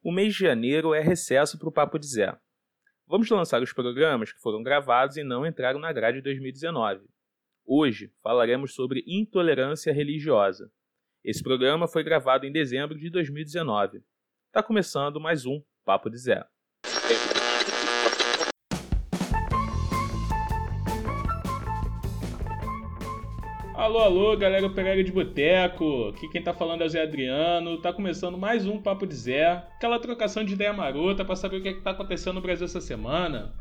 O mês de janeiro é recesso para o Papo de Zé. Vamos lançar os programas que foram gravados e não entraram na grade 2019. Hoje falaremos sobre intolerância religiosa. Esse programa foi gravado em dezembro de 2019. Está começando mais um Papo de Zé. Alô, alô, galera operária de boteco. Aqui quem tá falando é o Zé Adriano. Tá começando mais um Papo de Zé. Aquela trocação de ideia marota para saber o que, é que tá acontecendo no Brasil essa semana.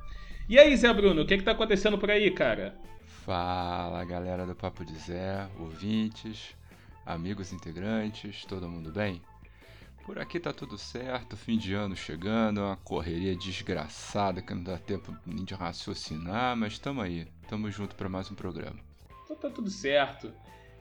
E aí, Zé Bruno, o que, é que tá acontecendo por aí, cara? Fala, galera do Papo de Zé, ouvintes, amigos integrantes, todo mundo bem? Por aqui tá tudo certo, fim de ano chegando, uma correria desgraçada que não dá tempo de raciocinar, mas tamo aí, tamo junto para mais um programa. Então tá tudo certo.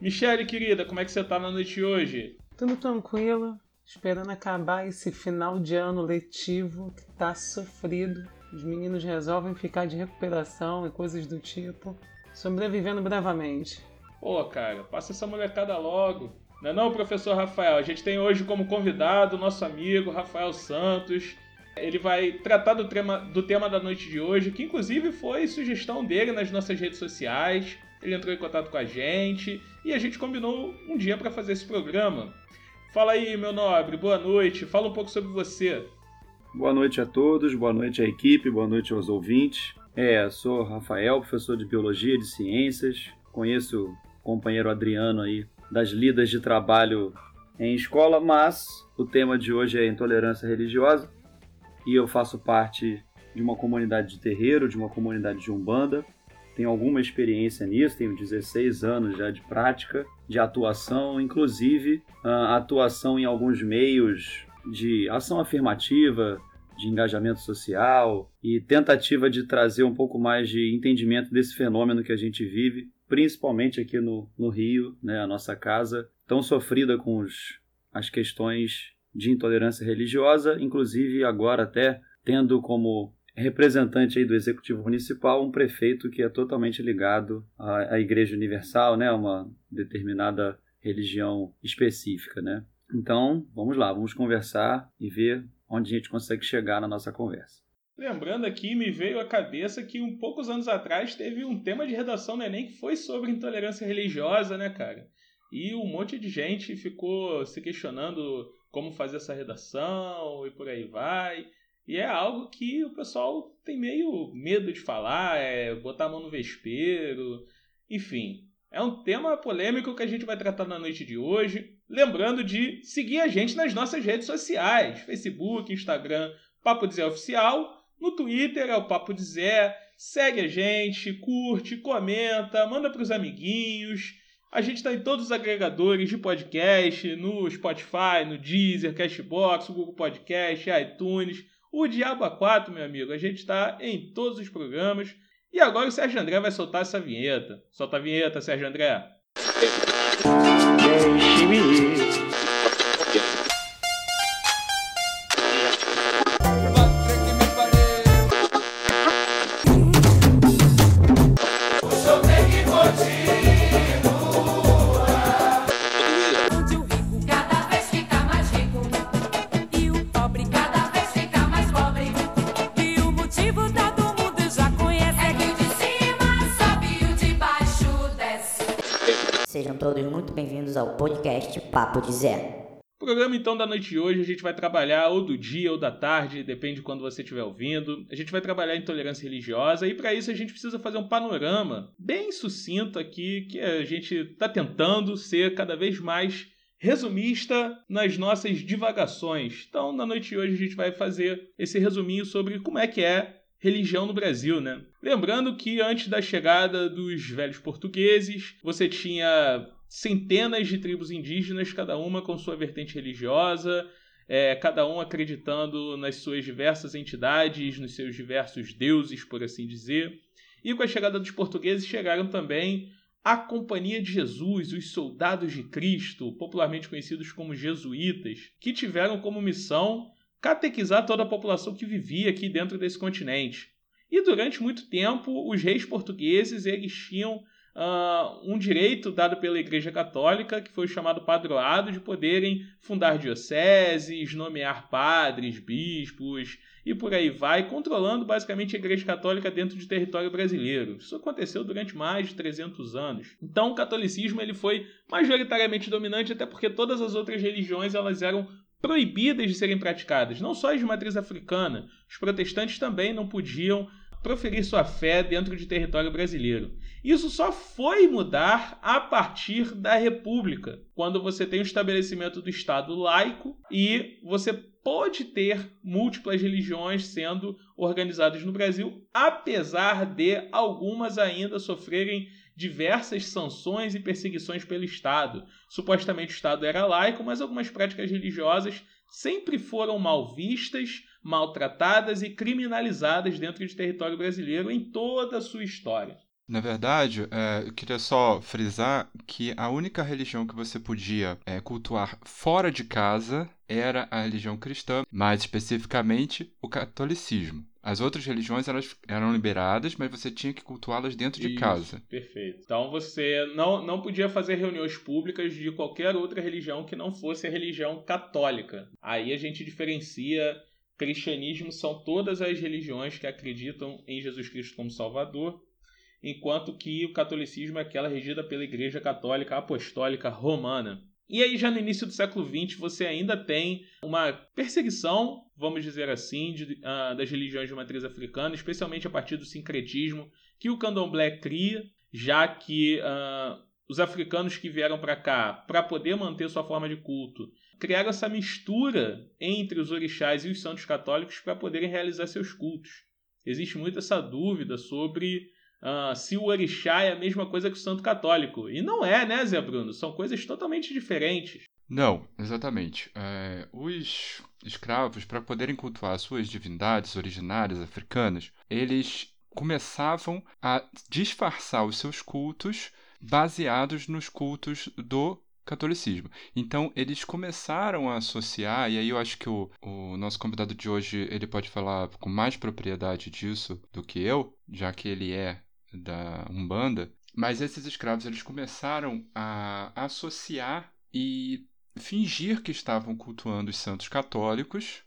Michele, querida, como é que você tá na noite de hoje? Tudo tranquilo, esperando acabar esse final de ano letivo que tá sofrido. Os meninos resolvem ficar de recuperação e coisas do tipo, sobrevivendo bravamente. Pô, cara, passa essa molecada logo. Não é não, professor Rafael? A gente tem hoje como convidado nosso amigo Rafael Santos. Ele vai tratar do tema, do tema da noite de hoje, que inclusive foi sugestão dele nas nossas redes sociais ele entrou em contato com a gente e a gente combinou um dia para fazer esse programa. Fala aí, meu nobre, boa noite. Fala um pouco sobre você. Boa noite a todos, boa noite à equipe, boa noite aos ouvintes. É, sou Rafael, professor de Biologia e de Ciências. Conheço o companheiro Adriano aí das lidas de trabalho em escola, mas o tema de hoje é intolerância religiosa e eu faço parte de uma comunidade de terreiro, de uma comunidade de umbanda tenho alguma experiência nisso, tenho 16 anos já de prática, de atuação, inclusive uh, atuação em alguns meios de ação afirmativa, de engajamento social e tentativa de trazer um pouco mais de entendimento desse fenômeno que a gente vive, principalmente aqui no, no Rio, né, a nossa casa, tão sofrida com os, as questões de intolerância religiosa, inclusive agora até tendo como representante aí do Executivo Municipal, um prefeito que é totalmente ligado à, à Igreja Universal, né, uma determinada religião específica, né? Então, vamos lá, vamos conversar e ver onde a gente consegue chegar na nossa conversa. Lembrando aqui, me veio à cabeça que um poucos anos atrás teve um tema de redação no Enem que foi sobre intolerância religiosa, né, cara? E um monte de gente ficou se questionando como fazer essa redação e por aí vai. E é algo que o pessoal tem meio medo de falar, é botar a mão no vespeiro, enfim. É um tema polêmico que a gente vai tratar na noite de hoje. Lembrando de seguir a gente nas nossas redes sociais: Facebook, Instagram, Papo Zé Oficial. No Twitter é o Papo de Zé. Segue a gente, curte, comenta, manda para os amiguinhos. A gente está em todos os agregadores de podcast, no Spotify, no Deezer, Cashbox, Google Podcast, iTunes. O Diabo 4, meu amigo, a gente está em todos os programas. E agora o Sérgio André vai soltar essa vinheta. Solta a vinheta, Sérgio André. Papo de Zé. O programa então da noite de hoje a gente vai trabalhar ou do dia ou da tarde, depende de quando você estiver ouvindo. A gente vai trabalhar intolerância religiosa e para isso a gente precisa fazer um panorama bem sucinto aqui que a gente está tentando ser cada vez mais resumista nas nossas divagações. Então, na noite de hoje a gente vai fazer esse resuminho sobre como é que é religião no Brasil, né? Lembrando que antes da chegada dos velhos portugueses, você tinha centenas de tribos indígenas, cada uma com sua vertente religiosa, é, cada um acreditando nas suas diversas entidades, nos seus diversos deuses, por assim dizer. E com a chegada dos portugueses chegaram também a Companhia de Jesus, os Soldados de Cristo, popularmente conhecidos como jesuítas, que tiveram como missão catequizar toda a população que vivia aqui dentro desse continente. E durante muito tempo, os reis portugueses eles tinham uh, um direito dado pela Igreja Católica, que foi chamado padroado, de poderem fundar dioceses, nomear padres, bispos e por aí vai, controlando basicamente a Igreja Católica dentro de território brasileiro. Isso aconteceu durante mais de 300 anos. Então, o catolicismo ele foi majoritariamente dominante, até porque todas as outras religiões elas eram proibidas de serem praticadas, não só as de matriz africana. Os protestantes também não podiam proferir sua fé dentro de território brasileiro. Isso só foi mudar a partir da República, quando você tem o estabelecimento do Estado laico e você pode ter múltiplas religiões sendo organizadas no Brasil, apesar de algumas ainda sofrerem diversas sanções e perseguições pelo Estado. Supostamente o Estado era laico, mas algumas práticas religiosas sempre foram mal vistas, maltratadas e criminalizadas dentro de território brasileiro em toda a sua história. Na verdade, é, eu queria só frisar que a única religião que você podia é, cultuar fora de casa era a religião cristã, mais especificamente o catolicismo. As outras religiões elas eram liberadas, mas você tinha que cultuá-las dentro de Isso, casa. Perfeito. Então você não, não podia fazer reuniões públicas de qualquer outra religião que não fosse a religião católica. Aí a gente diferencia cristianismo são todas as religiões que acreditam em Jesus Cristo como Salvador, enquanto que o catolicismo é aquela regida pela Igreja Católica Apostólica Romana. E aí, já no início do século XX, você ainda tem uma perseguição, vamos dizer assim, de, uh, das religiões de matriz africana, especialmente a partir do sincretismo que o candomblé cria, já que uh, os africanos que vieram para cá para poder manter sua forma de culto criaram essa mistura entre os orixás e os santos católicos para poderem realizar seus cultos. Existe muito essa dúvida sobre uh, se o orixá é a mesma coisa que o santo católico. E não é, né, Zé Bruno? São coisas totalmente diferentes. Não, exatamente. É, os escravos, para poderem cultuar suas divindades originárias africanas, eles começavam a disfarçar os seus cultos baseados nos cultos do catolicismo. Então, eles começaram a associar, e aí eu acho que o, o nosso convidado de hoje ele pode falar com mais propriedade disso do que eu, já que ele é da Umbanda, mas esses escravos eles começaram a associar e fingir que estavam cultuando os santos católicos,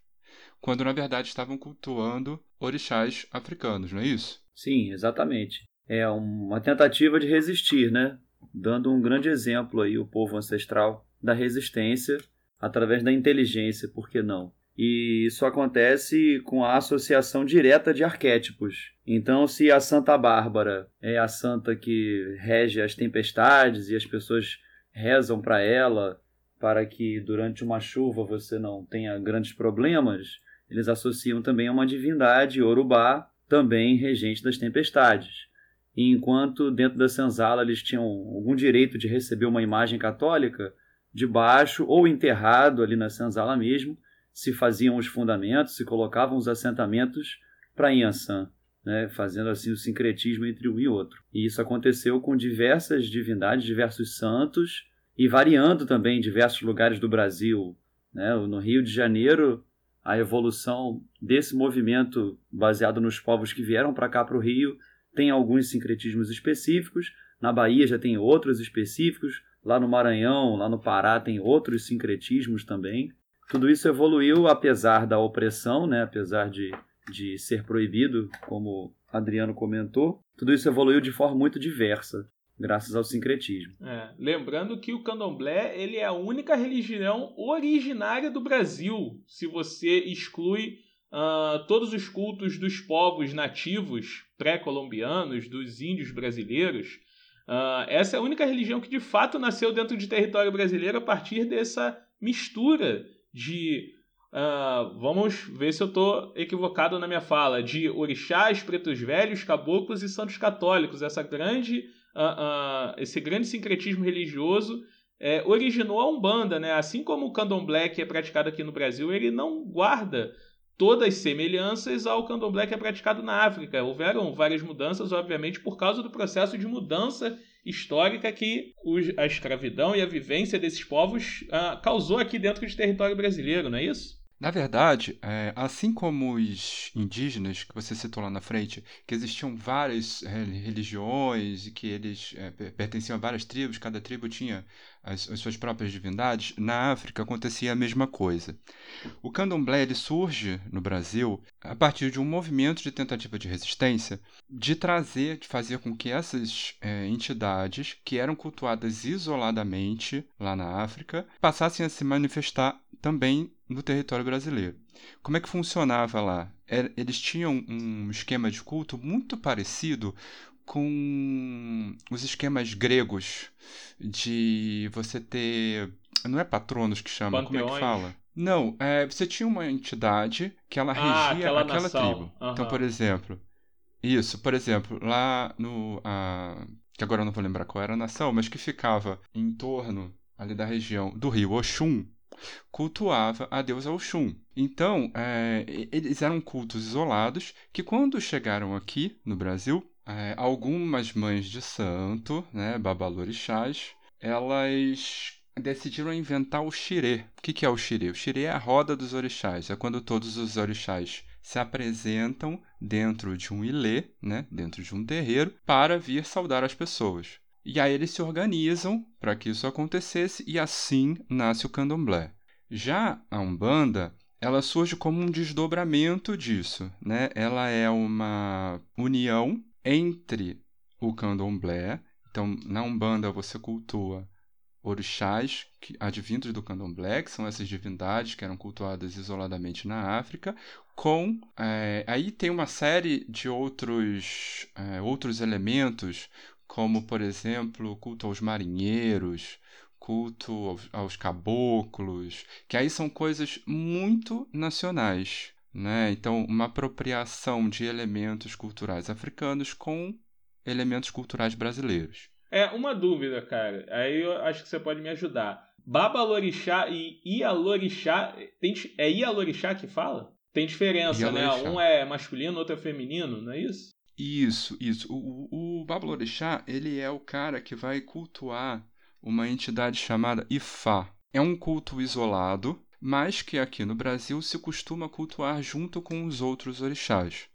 quando na verdade estavam cultuando orixás africanos, não é isso? Sim, exatamente. É uma tentativa de resistir, né? Dando um grande exemplo aí o povo ancestral da resistência através da inteligência, por que não? E isso acontece com a associação direta de arquétipos. Então, se a Santa Bárbara é a santa que rege as tempestades e as pessoas rezam para ela para que durante uma chuva você não tenha grandes problemas, eles associam também a uma divindade, Orubá, também regente das tempestades enquanto dentro da senzala eles tinham algum direito de receber uma imagem católica, debaixo ou enterrado ali na senzala mesmo, se faziam os fundamentos, se colocavam os assentamentos para Yansan, né, fazendo assim o sincretismo entre um e outro. E isso aconteceu com diversas divindades, diversos santos, e variando também em diversos lugares do Brasil. Né? No Rio de Janeiro, a evolução desse movimento baseado nos povos que vieram para cá para o Rio tem alguns sincretismos específicos, na Bahia já tem outros específicos, lá no Maranhão, lá no Pará tem outros sincretismos também. Tudo isso evoluiu apesar da opressão, né? apesar de, de ser proibido, como Adriano comentou. Tudo isso evoluiu de forma muito diversa, graças ao sincretismo. É, lembrando que o candomblé ele é a única religião originária do Brasil, se você exclui uh, todos os cultos dos povos nativos pré-colombianos, dos índios brasileiros. Uh, essa é a única religião que de fato nasceu dentro de território brasileiro a partir dessa mistura de. Uh, vamos ver se eu estou equivocado na minha fala. De orixás, pretos velhos, caboclos e santos católicos. Essa grande, esse grande sincretismo religioso é, originou a Umbanda. Né? Assim como o candomblé que é praticado aqui no Brasil, ele não guarda todas semelhanças ao candomblé que é praticado na África. Houveram várias mudanças, obviamente, por causa do processo de mudança histórica que a escravidão e a vivência desses povos uh, causou aqui dentro de território brasileiro, não é isso? Na verdade, é, assim como os indígenas que você citou lá na frente, que existiam várias é, religiões e que eles é, pertenciam a várias tribos, cada tribo tinha as, as, suas próprias divindades, na África acontecia a mesma coisa. O candomblé surge no Brasil a partir de um movimento de tentativa de resistência de trazer, de fazer com que essas entidades que eram cultuadas isoladamente lá na África passassem a se manifestar também no território brasileiro. Como é que funcionava lá? Eles tinham um esquema de culto muito parecido com os esquemas gregos de você ter. Não é patronos que chama, Panteões. como é que fala? Não, é, você tinha uma entidade que ela ah, regia aquela, aquela tribo. Uhum. Então, por exemplo, isso, por exemplo, lá no. A, que agora eu não vou lembrar qual era a nação, mas que ficava em torno ali da região do rio Oxum, cultuava a deusa Oxum. Então, é, eles eram cultos isolados que, quando chegaram aqui no Brasil, é, algumas mães de santo, né, babalorixás, elas decidiram inventar o xirê. O que, que é o xirê? O xirê é a roda dos orixás. É quando todos os orixás se apresentam dentro de um ilê, né, dentro de um terreiro, para vir saudar as pessoas. E aí eles se organizam para que isso acontecesse e assim nasce o candomblé. Já a Umbanda, ela surge como um desdobramento disso, né? Ela é uma união entre o candomblé, então na Umbanda você cultua orixás que, advindos do candomblé, que são essas divindades que eram cultuadas isoladamente na África, com é, aí tem uma série de outros, é, outros elementos como, por exemplo, culto aos marinheiros, culto aos, aos caboclos, que aí são coisas muito nacionais. Né? Então, uma apropriação de elementos culturais africanos com elementos culturais brasileiros. É, uma dúvida, cara. Aí eu acho que você pode me ajudar. Babalorixá e Ialorixá, tem, é Ialorixá que fala? Tem diferença, né? Um é masculino, outro é feminino, não é isso? Isso, isso. O, o, Babalorixá, ele é o cara que vai cultuar uma entidade chamada Ifá. É um culto isolado, mas que aqui no Brasil se costuma cultuar junto com os outros orixás.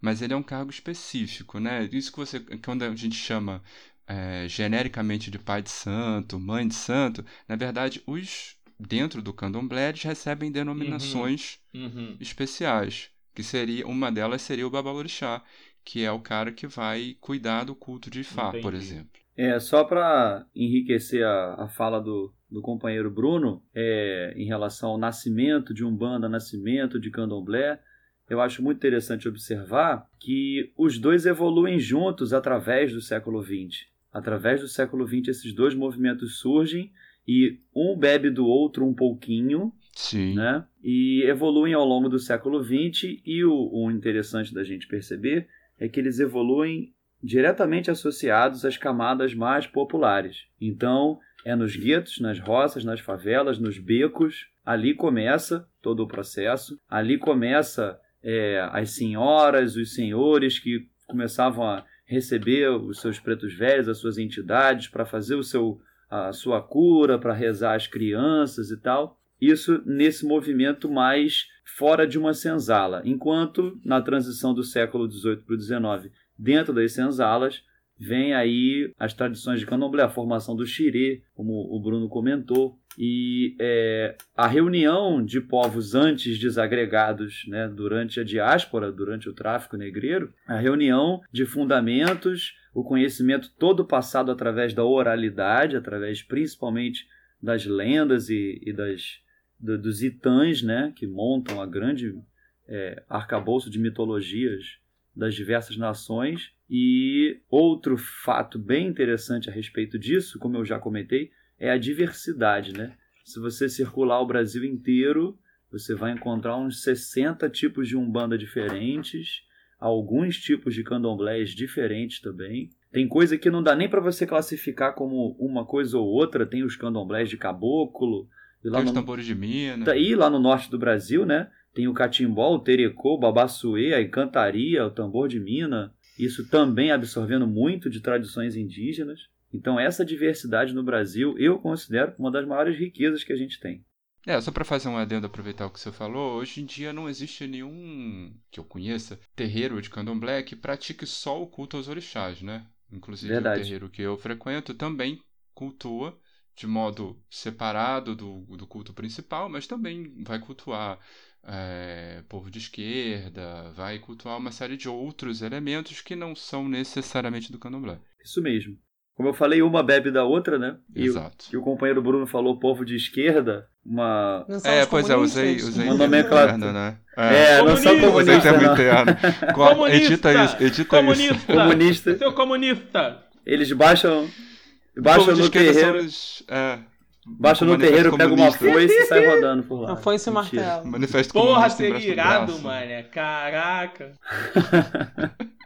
Mas ele é um cargo específico, né? Isso que você, quando a gente chama é, genericamente de pai de santo, mãe de santo, na verdade, os dentro do candomblé eles recebem denominações uhum. Uhum. especiais, que seria uma delas seria o babalorixá, que é o cara que vai cuidar do culto de Ifá, Entendi. por exemplo. É, só para enriquecer a, a fala do, do companheiro Bruno, é, em relação ao nascimento de Umbanda, nascimento de Candomblé, eu acho muito interessante observar que os dois evoluem juntos através do século XX. Através do século XX, esses dois movimentos surgem e um bebe do outro um pouquinho, Sim. Né? E evoluem ao longo do século XX. E o, o interessante da gente perceber é que eles evoluem diretamente associados às camadas mais populares. Então, é nos guetos, nas roças, nas favelas, nos becos. Ali começa todo o processo. Ali começa é, as senhoras, os senhores que começavam a receber os seus pretos velhos, as suas entidades, para fazer o seu, a sua cura, para rezar as crianças e tal. Isso nesse movimento mais fora de uma senzala. Enquanto na transição do século XVIII para o XIX, dentro das senzalas, vem aí as tradições de candomblé, a formação do xirê, como o Bruno comentou, e é, a reunião de povos antes desagregados né, durante a diáspora, durante o tráfico negreiro, a reunião de fundamentos, o conhecimento todo passado através da oralidade, através principalmente das lendas e, e das, do, dos itãs, né, que montam a grande é, arcabouço de mitologias das diversas nações. E outro fato bem interessante a respeito disso, como eu já comentei, é a diversidade. Né? Se você circular o Brasil inteiro, você vai encontrar uns 60 tipos de umbanda diferentes, alguns tipos de candomblés diferentes também. Tem coisa que não dá nem para você classificar como uma coisa ou outra. Tem os candomblés de caboclo. E lá tem no... os tambores de mina. Tá, e lá no norte do Brasil, né? Tem o catimbó, o terecô, o babassuê, a encantaria, o tambor de mina. Isso também absorvendo muito de tradições indígenas. Então, essa diversidade no Brasil eu considero uma das maiores riquezas que a gente tem. É, só para fazer um adendo, aproveitar o que você falou, hoje em dia não existe nenhum, que eu conheça, terreiro de candomblé que pratique só o culto aos orixás, né? Inclusive Verdade. o terreiro que eu frequento também cultua de modo separado do, do culto principal, mas também vai cultuar é, povo de esquerda, vai cultuar uma série de outros elementos que não são necessariamente do candomblé. Isso mesmo. Como eu falei, uma bebe da outra, né? E, o- Exato. e o companheiro Bruno falou povo de esquerda, uma. É, pois é, usei, usei Uma nomenclatura. interno, né? É, não são Comunista. Usei comunistas, termo não. interno. Co- Comunista! Edita isso, edita isso. comunista! Comunista. Seu comunista! Eles baixam. O povo de no terreiro. os, é, Baixam no terreiro, pega uma foice e sai rodando por lá. Não foi esse Mentira. martelo. Manifesto Porra, seria irado, mano. Caraca.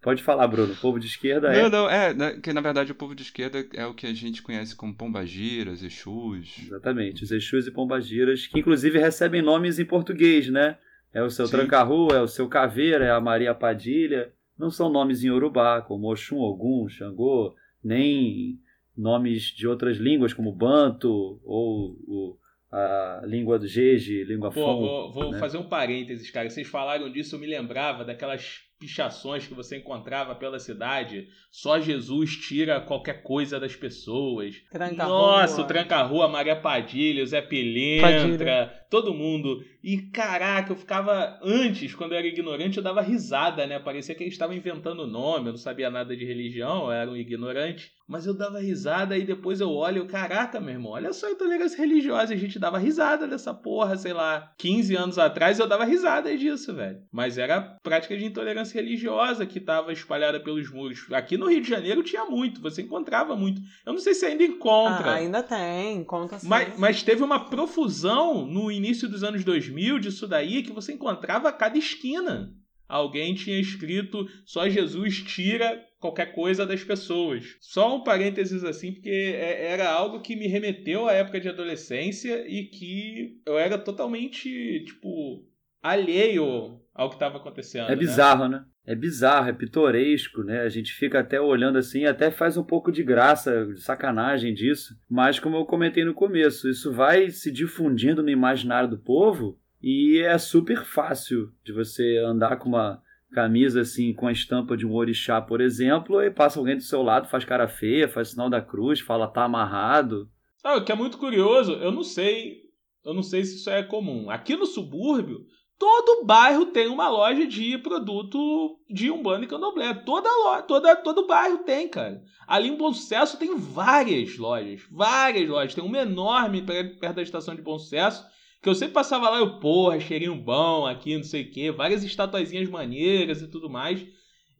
Pode falar, Bruno. Povo de esquerda é. Não, não, é, né, que na verdade o povo de esquerda é o que a gente conhece como pombagiras, exus. Exatamente, os Exus e Pombagiras, que inclusive recebem nomes em português, né? É o seu Sim. Tranca-Rua, é o seu Caveira, é a Maria Padilha. Não são nomes em Urubá, como Oxum, Ogum, Xangô, nem nomes de outras línguas, como Banto ou o- a língua do Jeje, língua Pô, Fon. vou, vou né? fazer um parênteses, cara. Vocês falaram disso, eu me lembrava daquelas pichações que você encontrava pela cidade. Só Jesus tira qualquer coisa das pessoas. Tranca-rua. Nossa, o Tranca-Rua, Maria Padilha, o Zé Pilintra, todo mundo. E caraca, eu ficava. Antes, quando eu era ignorante, eu dava risada, né? Parecia que eles estavam inventando o nome, eu não sabia nada de religião, eu era um ignorante. Mas eu dava risada e depois eu olho, caraca, meu irmão, olha só a intolerância religiosa. A gente dava risada dessa porra, sei lá, 15 anos atrás eu dava risada disso, velho. Mas era prática de intolerância religiosa que tava espalhada pelos muros. Aqui no Rio de Janeiro tinha muito, você encontrava muito. Eu não sei se ainda encontra. Ah, ainda tem, conta assim. Mas, mas teve uma profusão no início dos anos 2000 disso daí que você encontrava a cada esquina. Alguém tinha escrito só Jesus tira qualquer coisa das pessoas. Só um parênteses assim, porque é- era algo que me remeteu à época de adolescência e que eu era totalmente, tipo, alheio ao que estava acontecendo. É né? bizarro, né? É bizarro, é pitoresco, né? A gente fica até olhando assim, até faz um pouco de graça, de sacanagem disso. Mas como eu comentei no começo, isso vai se difundindo no imaginário do povo e é super fácil de você andar com uma camisa assim com a estampa de um orixá, por exemplo, e passa alguém do seu lado, faz cara feia, faz sinal da cruz, fala tá amarrado. Sabe o que é muito curioso? Eu não sei, eu não sei se isso é comum. Aqui no subúrbio, todo bairro tem uma loja de produto de Umbanda e Candomblé. Toda loja, toda, todo bairro tem, cara. Ali em Bom Sucesso tem várias lojas, várias lojas. Tem uma enorme per- perto da estação de Bom Sucesso, que eu sempre passava lá, eu, porra, cheirinho bom aqui, não sei o quê, várias estatuazinhas maneiras e tudo mais.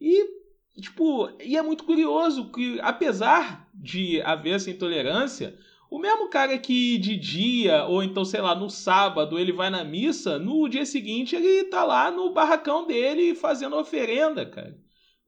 E tipo, e é muito curioso que apesar de haver essa intolerância, o mesmo cara que de dia, ou então, sei lá, no sábado, ele vai na missa, no dia seguinte ele tá lá no barracão dele fazendo oferenda, cara.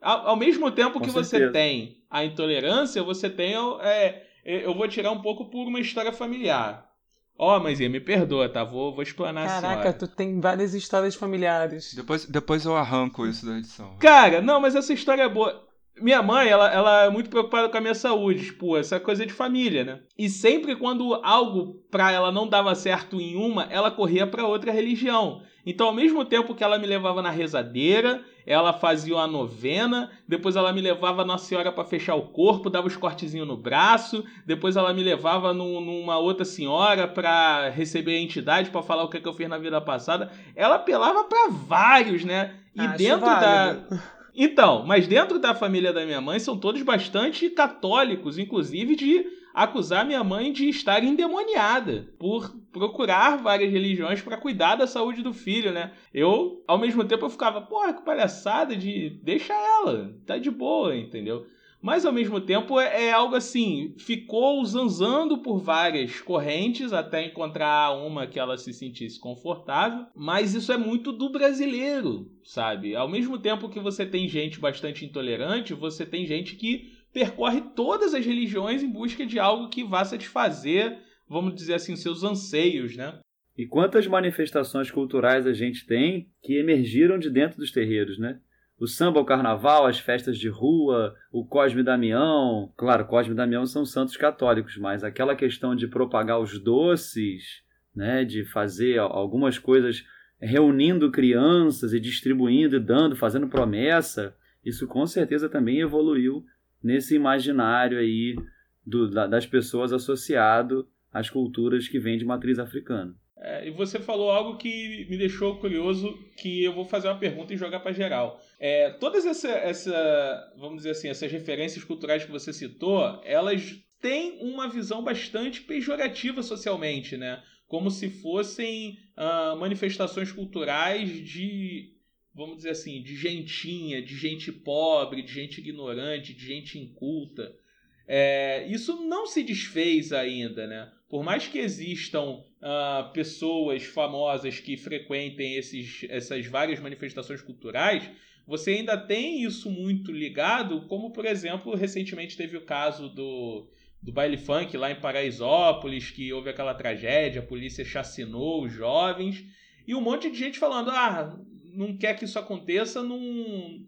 Ao, ao mesmo tempo Com que certeza. você tem a intolerância, você tem. É, eu vou tirar um pouco por uma história familiar. Ó, mas me perdoa, tá? Vou, vou explanar a Caraca, senhora. tu tem várias histórias familiares. Depois, depois eu arranco isso da edição. Cara, não, mas essa história é boa. Minha mãe, ela, ela é muito preocupada com a minha saúde, tipo, essa coisa de família, né? E sempre quando algo pra ela não dava certo em uma, ela corria pra outra religião. Então, ao mesmo tempo que ela me levava na rezadeira, ela fazia uma novena, depois ela me levava Nossa Senhora pra fechar o corpo, dava os cortezinhos no braço, depois ela me levava num- numa outra senhora pra receber a entidade, pra falar o que, que eu fiz na vida passada. Ela apelava pra vários, né? E Acho dentro da, válido. então, mas dentro da família da minha mãe são todos bastante católicos, inclusive de acusar minha mãe de estar endemoniada por procurar várias religiões para cuidar da saúde do filho, né? Eu, ao mesmo tempo, eu ficava, porra, que palhaçada de deixa ela, tá de boa, entendeu? Mas ao mesmo tempo é, é algo assim, ficou zanzando por várias correntes até encontrar uma que ela se sentisse confortável, mas isso é muito do brasileiro, sabe? Ao mesmo tempo que você tem gente bastante intolerante, você tem gente que percorre todas as religiões em busca de algo que vá satisfazer, vamos dizer assim, seus anseios, né? E quantas manifestações culturais a gente tem que emergiram de dentro dos terreiros, né? O samba, o carnaval, as festas de rua, o Cosme Damião. Claro, Cosme e Damião são santos católicos, mas aquela questão de propagar os doces, né, de fazer algumas coisas reunindo crianças e distribuindo e dando, fazendo promessa, isso com certeza também evoluiu nesse imaginário aí do, das pessoas associado às culturas que vêm de matriz africana. É, e você falou algo que me deixou curioso, que eu vou fazer uma pergunta e jogar para geral. É, todas essa, essa, vamos dizer assim, essas referências culturais que você citou, elas têm uma visão bastante pejorativa socialmente, né? Como se fossem uh, manifestações culturais de, vamos dizer assim, de gentinha, de gente pobre, de gente ignorante, de gente inculta. É, isso não se desfez ainda, né? Por mais que existam uh, pessoas famosas que frequentem esses, essas várias manifestações culturais, você ainda tem isso muito ligado, como por exemplo, recentemente teve o caso do, do baile funk lá em Paraisópolis, que houve aquela tragédia, a polícia chacinou os jovens, e um monte de gente falando: ah, não quer que isso aconteça, não,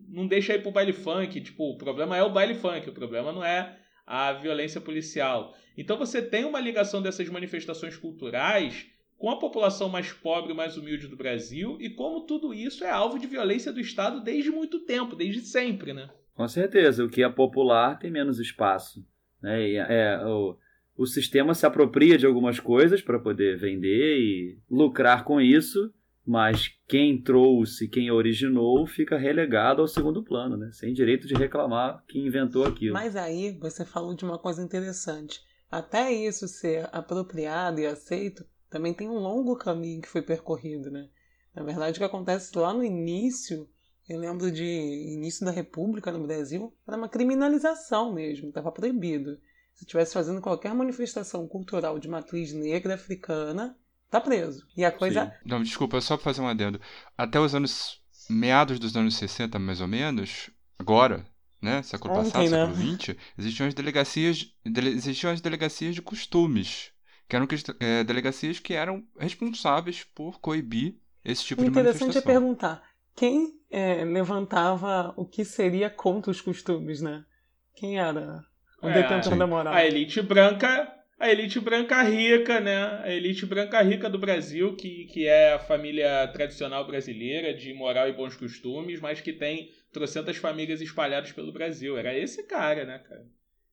não deixa ir pro baile funk. Tipo, o problema é o baile funk, o problema não é a violência policial. Então você tem uma ligação dessas manifestações culturais com a população mais pobre mais humilde do Brasil e como tudo isso é alvo de violência do Estado desde muito tempo, desde sempre, né? Com certeza, o que é popular tem menos espaço. Né? E, é, o, o sistema se apropria de algumas coisas para poder vender e lucrar com isso, mas quem trouxe, quem originou, fica relegado ao segundo plano, né? sem direito de reclamar quem inventou aquilo. Mas aí você falou de uma coisa interessante. Até isso ser apropriado e aceito, também tem um longo caminho que foi percorrido, né? Na verdade, o que acontece lá no início, eu lembro de início da República no Brasil, era uma criminalização mesmo, estava proibido. Se estivesse fazendo qualquer manifestação cultural de matriz negra africana, tá preso. E a coisa. Sim. Não, desculpa, só para fazer um adendo. Até os anos. meados dos anos 60, mais ou menos, agora, né? Século Ontem, passado, né? século XX, existiam as delegacias. Dele, existiam as delegacias de costumes. Que eram é, delegacias que eram responsáveis por coibir esse tipo de manifestação. Interessante é perguntar quem é, levantava o que seria contra os costumes, né? Quem era o é, detentor da moral? A elite branca a elite branca rica, né? A elite branca rica do Brasil, que, que é a família tradicional brasileira de moral e bons costumes, mas que tem trocentas famílias espalhadas pelo Brasil. Era esse cara, né, cara?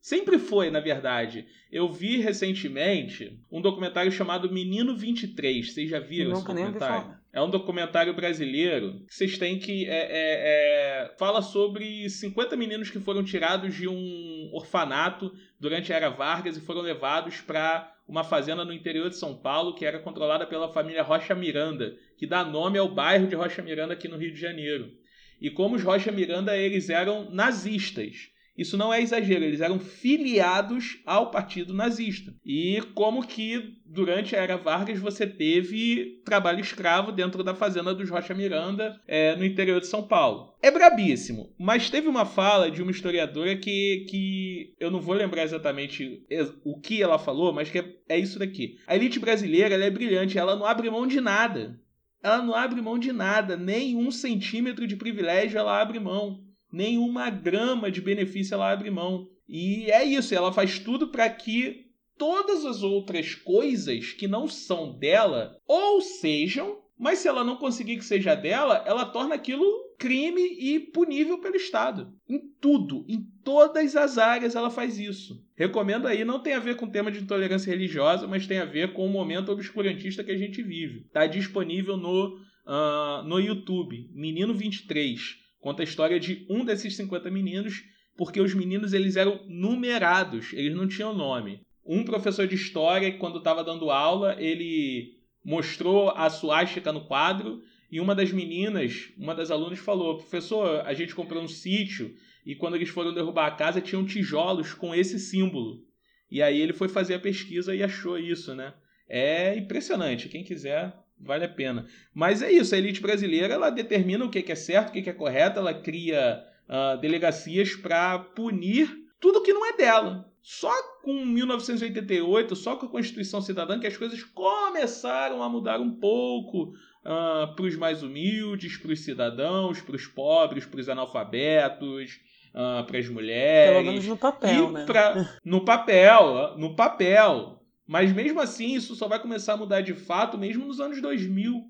Sempre foi, na verdade. Eu vi recentemente um documentário chamado Menino 23. Vocês já viram Nunca esse documentário? É um documentário brasileiro que vocês têm que. É, é, é, fala sobre 50 meninos que foram tirados de um orfanato durante a Era Vargas e foram levados para uma fazenda no interior de São Paulo que era controlada pela família Rocha Miranda, que dá nome ao bairro de Rocha Miranda aqui no Rio de Janeiro. E como os Rocha Miranda eles eram nazistas. Isso não é exagero, eles eram filiados ao partido nazista. E como que durante a era Vargas você teve trabalho escravo dentro da fazenda dos Rocha Miranda, é, no interior de São Paulo. É brabíssimo, mas teve uma fala de uma historiadora que, que eu não vou lembrar exatamente o que ela falou, mas que é, é isso daqui. A elite brasileira é brilhante, ela não abre mão de nada. Ela não abre mão de nada, nem um centímetro de privilégio ela abre mão nenhuma grama de benefício ela abre mão. E é isso, ela faz tudo para que todas as outras coisas que não são dela ou sejam, mas se ela não conseguir que seja dela, ela torna aquilo crime e punível pelo Estado. Em tudo, em todas as áreas ela faz isso. Recomendo aí, não tem a ver com o tema de intolerância religiosa, mas tem a ver com o momento obscurantista que a gente vive. Está disponível no, uh, no YouTube, Menino 23. Conta a história de um desses 50 meninos, porque os meninos eles eram numerados, eles não tinham nome. Um professor de história, quando estava dando aula, ele mostrou a suástica no quadro e uma das meninas, uma das alunas falou: "Professor, a gente comprou um sítio e quando eles foram derrubar a casa tinham tijolos com esse símbolo". E aí ele foi fazer a pesquisa e achou isso, né? É impressionante. Quem quiser vale a pena. Mas é isso, a elite brasileira ela determina o que é certo, o que é correto, ela cria uh, delegacias para punir tudo que não é dela. Só com 1988, só com a Constituição Cidadã, que as coisas começaram a mudar um pouco uh, ah, para os mais humildes, para os cidadãos, para os pobres, para os analfabetos, uh, para as mulheres. Pelo menos no papel, e né? Pra, no papel, no papel. Mas mesmo assim, isso só vai começar a mudar de fato mesmo nos anos 2000.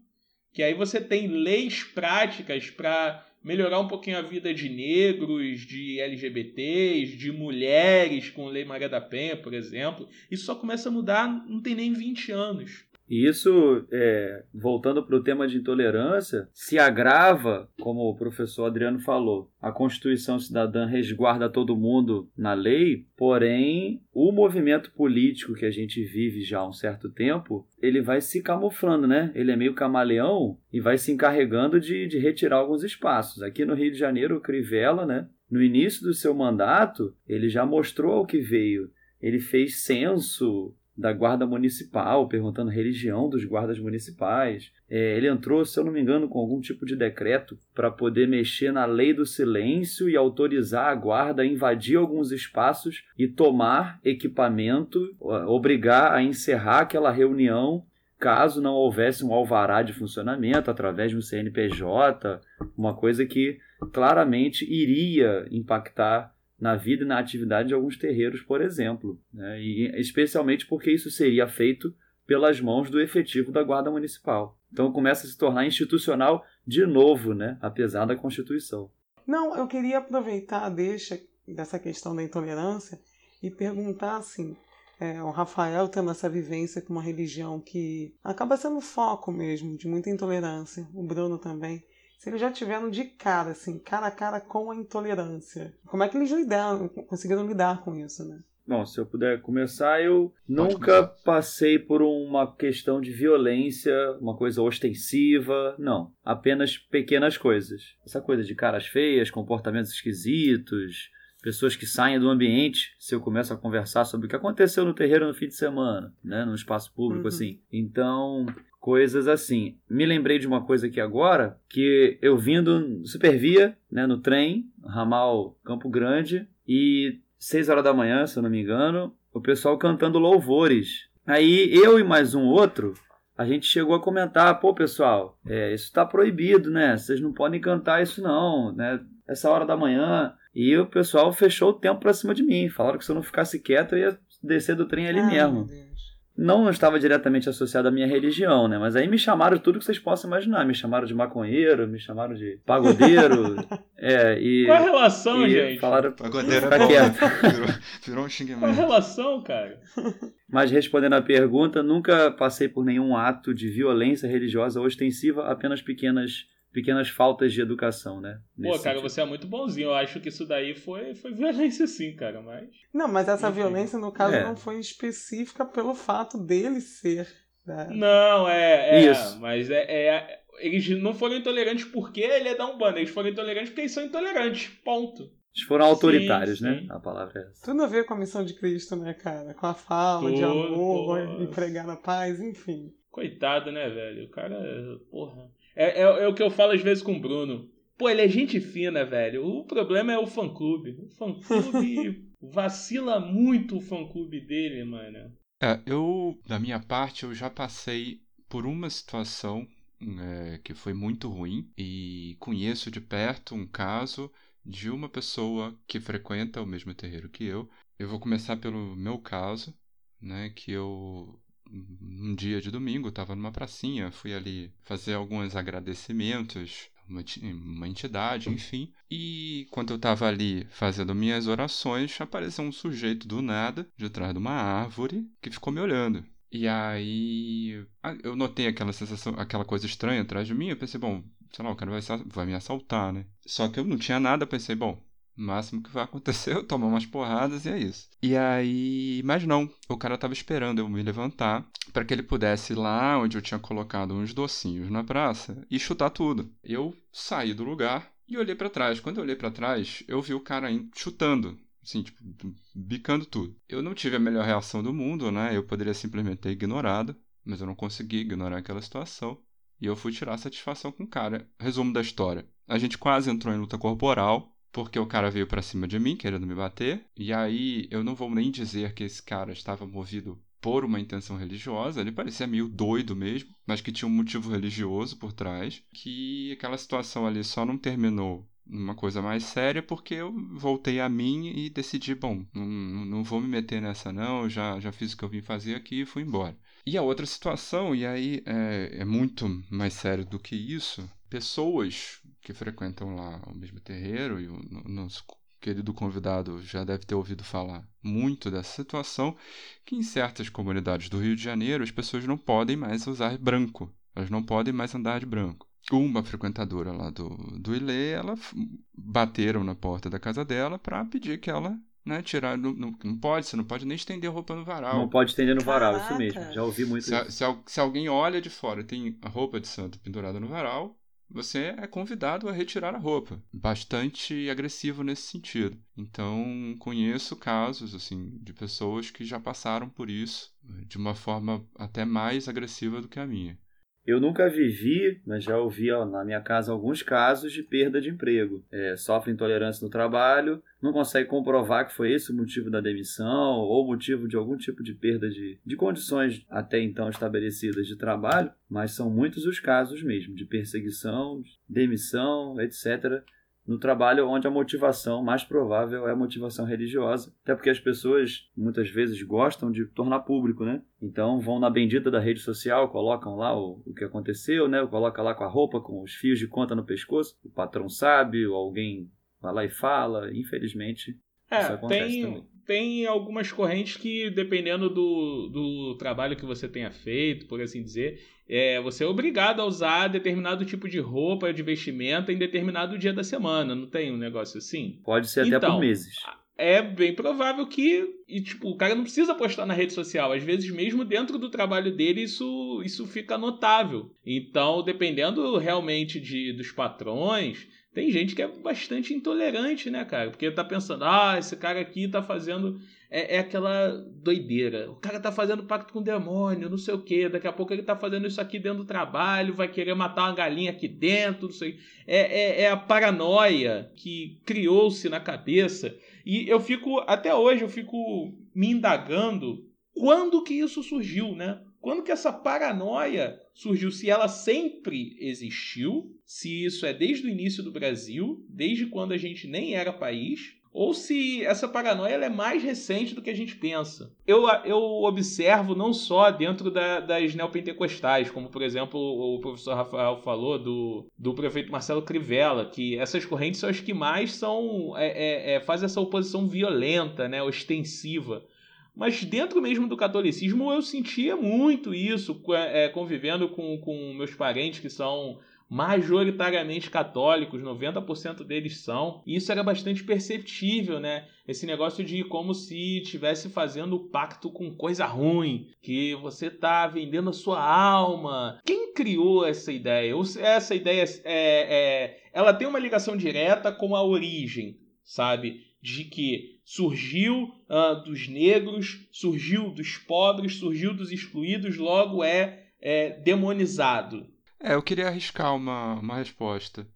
Que aí você tem leis práticas para melhorar um pouquinho a vida de negros, de LGBTs, de mulheres com Lei Maria da Penha, por exemplo. Isso só começa a mudar não tem nem 20 anos. E isso, é, voltando para o tema de intolerância, se agrava, como o professor Adriano falou, a Constituição Cidadã resguarda todo mundo na lei, porém o movimento político que a gente vive já há um certo tempo, ele vai se camuflando, né? Ele é meio camaleão e vai se encarregando de, de retirar alguns espaços. Aqui no Rio de Janeiro, o Crivella, né? No início do seu mandato, ele já mostrou o que veio. Ele fez censo, da guarda municipal, perguntando a religião dos guardas municipais. É, ele entrou, se eu não me engano, com algum tipo de decreto para poder mexer na lei do silêncio e autorizar a guarda a invadir alguns espaços e tomar equipamento, obrigar a encerrar aquela reunião caso não houvesse um alvará de funcionamento através de um CNPJ, uma coisa que claramente iria impactar na vida e na atividade de alguns terreiros, por exemplo, né? e especialmente porque isso seria feito pelas mãos do efetivo da Guarda Municipal. Então começa a se tornar institucional de novo, né? apesar da Constituição. Não, eu queria aproveitar a deixa dessa questão da intolerância e perguntar assim, é, o Rafael tendo essa vivência com uma religião que acaba sendo foco mesmo de muita intolerância, o Bruno também se eles já tiveram de cara, assim, cara a cara com a intolerância. Como é que eles lidaram, conseguiram lidar com isso, né? Bom, se eu puder começar, eu nunca passei por uma questão de violência, uma coisa ostensiva, não. Apenas pequenas coisas. Essa coisa de caras feias, comportamentos esquisitos, pessoas que saem do ambiente, se eu começo a conversar sobre o que aconteceu no terreiro no fim de semana, né, no espaço público, uhum. assim. Então, coisas assim. Me lembrei de uma coisa aqui agora, que eu vindo Supervia, né, no trem, ramal Campo Grande, e seis horas da manhã, se eu não me engano, o pessoal cantando louvores. Aí eu e mais um outro, a gente chegou a comentar, pô pessoal, é, isso está proibido, né? Vocês não podem cantar isso não, né? Essa hora da manhã. E o pessoal fechou o tempo pra cima de mim. Falaram que se eu não ficasse quieto, eu ia descer do trem ali Ai, mesmo não estava diretamente associado à minha religião, né? Mas aí me chamaram de tudo que vocês possam imaginar. Me chamaram de maconheiro, me chamaram de pagodeiro. é, e, Qual a relação, e gente? Falaram pagodeiro ficar quieto. Virou, virou um xingamento. Qual a relação, cara? Mas respondendo à pergunta, nunca passei por nenhum ato de violência religiosa ostensiva, apenas pequenas pequenas faltas de educação, né? Pô, cara, sentido. você é muito bonzinho. Eu acho que isso daí foi, foi violência sim, cara, mas... Não, mas essa Enfim. violência, no caso, é. não foi específica pelo fato dele ser... Né? Não, é, é isso. mas é, é, eles não foram intolerantes porque ele é da Umbanda, eles foram intolerantes porque eles são intolerantes, ponto. Eles foram autoritários, sim, né? sim. A palavra é essa. Tudo a ver com a missão de Cristo, né, cara? Com a fala Tudo, de amor, e pregar a paz, enfim. Coitado, né, velho? O cara, porra... É, é, é, o que eu falo às vezes com o Bruno. Pô, ele é gente fina, velho. O problema é o fã-clube. O fã-clube vacila muito o fã-clube dele, mano. É, eu, da minha parte, eu já passei por uma situação é, que foi muito ruim e conheço de perto um caso de uma pessoa que frequenta o mesmo terreiro que eu. Eu vou começar pelo meu caso, né, que eu um dia de domingo, estava numa pracinha, fui ali fazer alguns agradecimentos, uma, uma entidade, enfim. E quando eu estava ali fazendo minhas orações, apareceu um sujeito do nada, de trás de uma árvore, que ficou me olhando. E aí eu notei aquela sensação, aquela coisa estranha atrás de mim. Eu pensei, bom, sei lá, o cara vai, vai me assaltar, né? Só que eu não tinha nada, pensei, bom, máximo que vai acontecer eu tomar umas porradas e é isso. E aí, mas não, o cara tava esperando eu me levantar para que ele pudesse ir lá onde eu tinha colocado uns docinhos na praça e chutar tudo. Eu saí do lugar e olhei para trás. Quando eu olhei para trás, eu vi o cara chutando, assim, tipo, bicando tudo. Eu não tive a melhor reação do mundo, né? Eu poderia simplesmente ter ignorado, mas eu não consegui ignorar aquela situação. E eu fui tirar satisfação com o cara. Resumo da história. A gente quase entrou em luta corporal porque o cara veio para cima de mim querendo me bater. E aí eu não vou nem dizer que esse cara estava movido por uma intenção religiosa, ele parecia meio doido mesmo, mas que tinha um motivo religioso por trás, que aquela situação ali só não terminou numa coisa mais séria, porque eu voltei a mim e decidi, bom, não, não vou me meter nessa não, já, já fiz o que eu vim fazer aqui e fui embora. E a outra situação, e aí é, é muito mais sério do que isso, pessoas que frequentam lá o mesmo terreiro, e o nosso querido convidado já deve ter ouvido falar muito dessa situação, que em certas comunidades do Rio de Janeiro as pessoas não podem mais usar branco, elas não podem mais andar de branco uma frequentadora lá do, do Ilê, ela bateram na porta da casa dela para pedir que ela né, tirar. Não, não, não, pode, você não pode nem estender roupa no varal. Não pode estender no varal, isso mesmo. Já ouvi muito se, isso. Se, se, alguém olha de fora tem a roupa de santo pendurada no varal, você é convidado a retirar a roupa. Bastante agressivo nesse sentido. Então, conheço casos assim de pessoas que já passaram por isso de uma forma até mais agressiva do que a minha. Eu nunca vivi, mas já ouvi ó, na minha casa alguns casos de perda de emprego. É, sofre intolerância no trabalho, não consegue comprovar que foi esse o motivo da demissão ou motivo de algum tipo de perda de, de condições até então estabelecidas de trabalho, mas são muitos os casos mesmo de perseguição, demissão, etc no trabalho onde a motivação mais provável é a motivação religiosa, até porque as pessoas muitas vezes gostam de tornar público, né? Então vão na bendita da rede social, colocam lá o, o que aconteceu, né? Coloca lá com a roupa, com os fios de conta no pescoço, o patrão sabe, ou alguém vai lá e fala, infelizmente é, isso acontece tem, também. Tem algumas correntes que, dependendo do, do trabalho que você tenha feito, por assim dizer, é, você é obrigado a usar determinado tipo de roupa, de vestimenta em determinado dia da semana. Não tem um negócio assim? Pode ser então, até por então, meses. É bem provável que. E, tipo, o cara não precisa postar na rede social. Às vezes, mesmo dentro do trabalho dele, isso, isso fica notável. Então, dependendo realmente de, dos patrões, tem gente que é bastante intolerante, né, cara? Porque tá pensando, ah, esse cara aqui tá fazendo. É, é aquela doideira. O cara tá fazendo pacto com o demônio, não sei o quê. Daqui a pouco ele tá fazendo isso aqui dentro do trabalho, vai querer matar uma galinha aqui dentro, não sei. É, é, é a paranoia que criou-se na cabeça. E eu fico, até hoje, eu fico me indagando quando que isso surgiu, né? Quando que essa paranoia surgiu? Se ela sempre existiu, se isso é desde o início do Brasil, desde quando a gente nem era país, ou se essa paranoia é mais recente do que a gente pensa. Eu, eu observo não só dentro da, das neopentecostais, como por exemplo o professor Rafael falou do, do prefeito Marcelo Crivella, que essas correntes são as que mais são é, é, é, fazem essa oposição violenta, né, ostensiva mas dentro mesmo do catolicismo eu sentia muito isso, é, convivendo com, com meus parentes que são majoritariamente católicos, 90% deles são. E isso era bastante perceptível, né? Esse negócio de como se estivesse fazendo pacto com coisa ruim, que você tá vendendo a sua alma. Quem criou essa ideia? Essa ideia é, é ela tem uma ligação direta com a origem, sabe? De que surgiu uh, dos negros, surgiu dos pobres, surgiu dos excluídos, logo é, é demonizado. É, eu queria arriscar uma, uma resposta.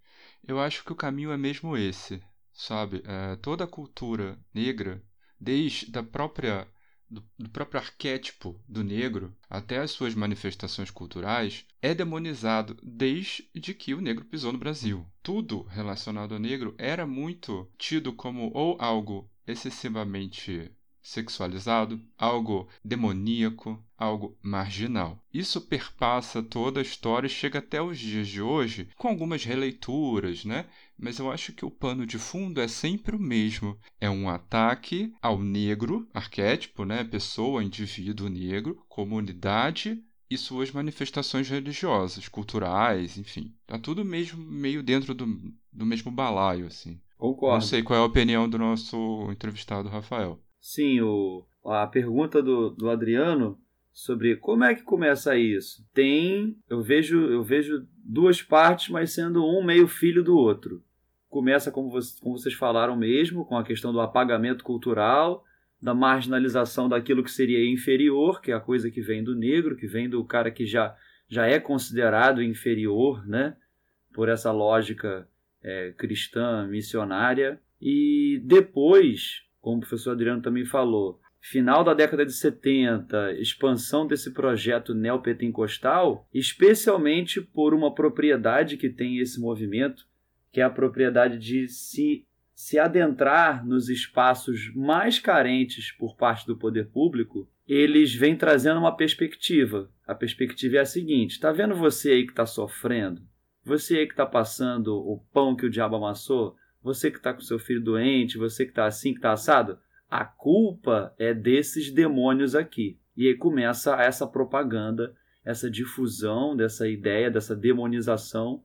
Eu acho que o caminho é mesmo esse, sabe? É, toda a cultura negra, desde a própria do, do, próprio arquétipo do negro até as suas manifestações culturais é demonizado desde que o negro pisou no Brasil. Tudo relacionado ao negro era muito tido como ou algo excessivamente sexualizado, algo demoníaco, algo marginal. Isso perpassa toda a história e chega até os dias de hoje com algumas releituras, né? Mas eu acho que o pano de fundo é sempre o mesmo. É um ataque ao negro, arquétipo, né? Pessoa, indivíduo negro, comunidade e suas manifestações religiosas, culturais, enfim. Tá tudo mesmo meio dentro do, do mesmo balaio, assim. Concordo. Não sei qual é a opinião do nosso entrevistado Rafael. Sim, o, a pergunta do, do Adriano sobre como é que começa isso. Tem, eu vejo, eu vejo duas partes, mas sendo um meio filho do outro. Começa como, você, como vocês falaram mesmo, com a questão do apagamento cultural, da marginalização daquilo que seria inferior, que é a coisa que vem do negro, que vem do cara que já, já é considerado inferior, né? Por essa lógica é, cristã missionária. E depois, como o professor Adriano também falou, final da década de 70, expansão desse projeto neopentecostal, especialmente por uma propriedade que tem esse movimento, que é a propriedade de se, se adentrar nos espaços mais carentes por parte do poder público, eles vêm trazendo uma perspectiva. A perspectiva é a seguinte: está vendo você aí que está sofrendo? Você aí que está passando o pão que o diabo amassou? Você que está com seu filho doente? Você que está assim, que está assado? A culpa é desses demônios aqui. E aí começa essa propaganda, essa difusão dessa ideia, dessa demonização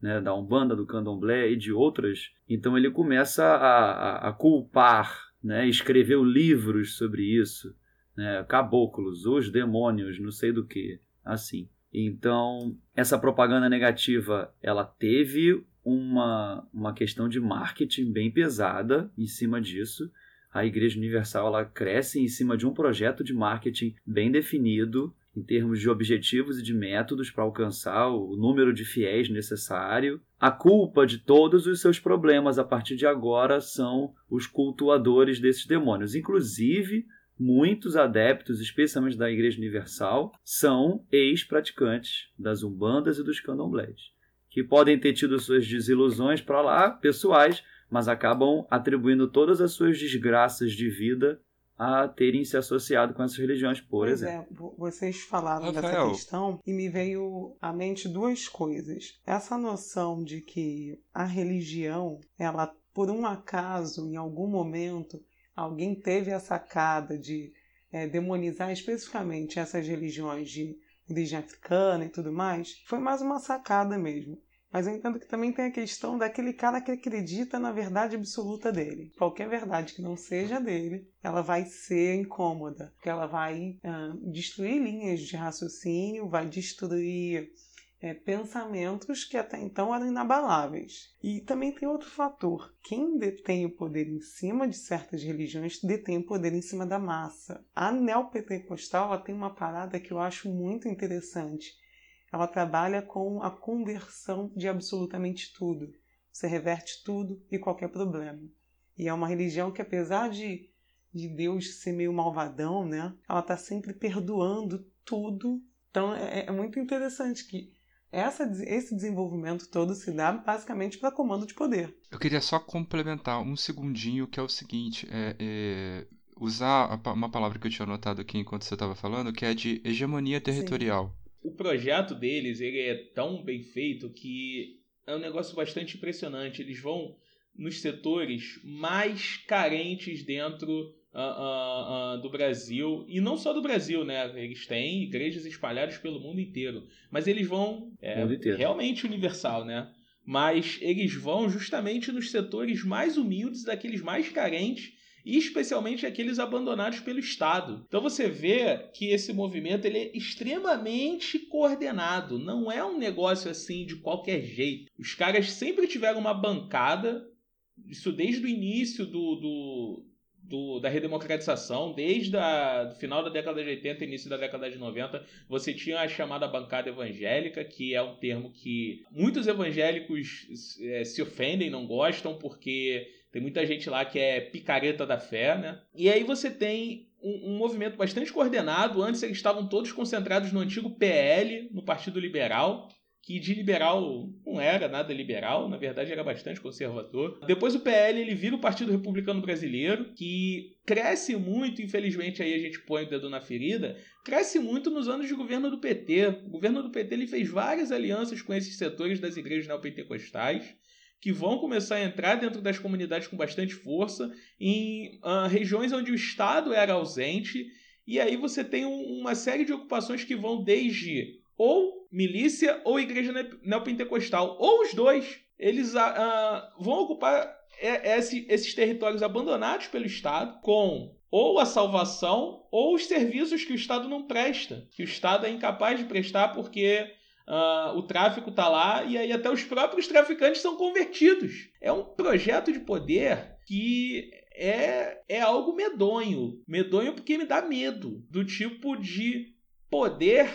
né, da Umbanda, do Candomblé e de outras. Então ele começa a, a, a culpar, né, escreveu livros sobre isso, né, caboclos, os demônios, não sei do que, assim. Então essa propaganda negativa, ela teve uma, uma questão de marketing bem pesada em cima disso. A Igreja Universal ela cresce em cima de um projeto de marketing bem definido, em termos de objetivos e de métodos para alcançar o número de fiéis necessário. A culpa de todos os seus problemas a partir de agora são os cultuadores desses demônios. Inclusive, muitos adeptos, especialmente da Igreja Universal, são ex-praticantes das umbandas e dos candomblés, que podem ter tido suas desilusões para lá, pessoais, mas acabam atribuindo todas as suas desgraças de vida a terem se associado com essas religiões, por pois exemplo. É, vocês falaram Rafael. dessa questão e me veio à mente duas coisas. Essa noção de que a religião, ela por um acaso, em algum momento, alguém teve a sacada de é, demonizar especificamente essas religiões de origem africana e tudo mais, foi mais uma sacada mesmo. Mas eu entendo que também tem a questão daquele cara que acredita na verdade absoluta dele. Qualquer verdade que não seja dele, ela vai ser incômoda, porque ela vai ah, destruir linhas de raciocínio, vai destruir é, pensamentos que até então eram inabaláveis. E também tem outro fator: quem detém o poder em cima de certas religiões detém o poder em cima da massa. A neopentecostal ela tem uma parada que eu acho muito interessante ela trabalha com a conversão de absolutamente tudo. Você reverte tudo e qualquer problema. E é uma religião que, apesar de, de Deus ser meio malvadão, né? Ela está sempre perdoando tudo. Então é, é muito interessante que essa, esse desenvolvimento todo se dá basicamente para comando de poder. Eu queria só complementar um segundinho, que é o seguinte: é, é, usar uma palavra que eu tinha anotado aqui enquanto você estava falando, que é de hegemonia territorial. Sim o projeto deles ele é tão bem feito que é um negócio bastante impressionante. Eles vão nos setores mais carentes dentro uh, uh, uh, do Brasil e não só do Brasil, né? Eles têm igrejas espalhadas pelo mundo inteiro, mas eles vão é, realmente universal, né? Mas eles vão justamente nos setores mais humildes, daqueles mais carentes e especialmente aqueles abandonados pelo Estado. Então você vê que esse movimento ele é extremamente coordenado, não é um negócio assim de qualquer jeito. Os caras sempre tiveram uma bancada, isso desde o início do, do, do, da redemocratização, desde o final da década de 80 início da década de 90, você tinha a chamada bancada evangélica, que é um termo que muitos evangélicos é, se ofendem, não gostam, porque tem muita gente lá que é picareta da fé, né? E aí você tem um, um, movimento bastante coordenado. Antes eles estavam todos concentrados no antigo PL, no Partido Liberal, que de liberal não era nada liberal, na verdade era bastante conservador. Depois o PL ele vira o Partido Republicano Brasileiro, que cresce muito, infelizmente aí a gente põe o dedo na ferida, cresce muito nos anos de governo do PT. O governo do PT ele fez várias alianças com esses setores das igrejas neopentecostais que vão começar a entrar dentro das comunidades com bastante força, em uh, regiões onde o Estado era ausente, e aí você tem um, uma série de ocupações que vão desde ou milícia ou igreja neopentecostal, ou os dois. Eles uh, vão ocupar esse, esses territórios abandonados pelo Estado com ou a salvação ou os serviços que o Estado não presta, que o Estado é incapaz de prestar porque Uh, o tráfico tá lá e aí até os próprios traficantes são convertidos. É um projeto de poder que é, é algo medonho. Medonho porque me dá medo do tipo de poder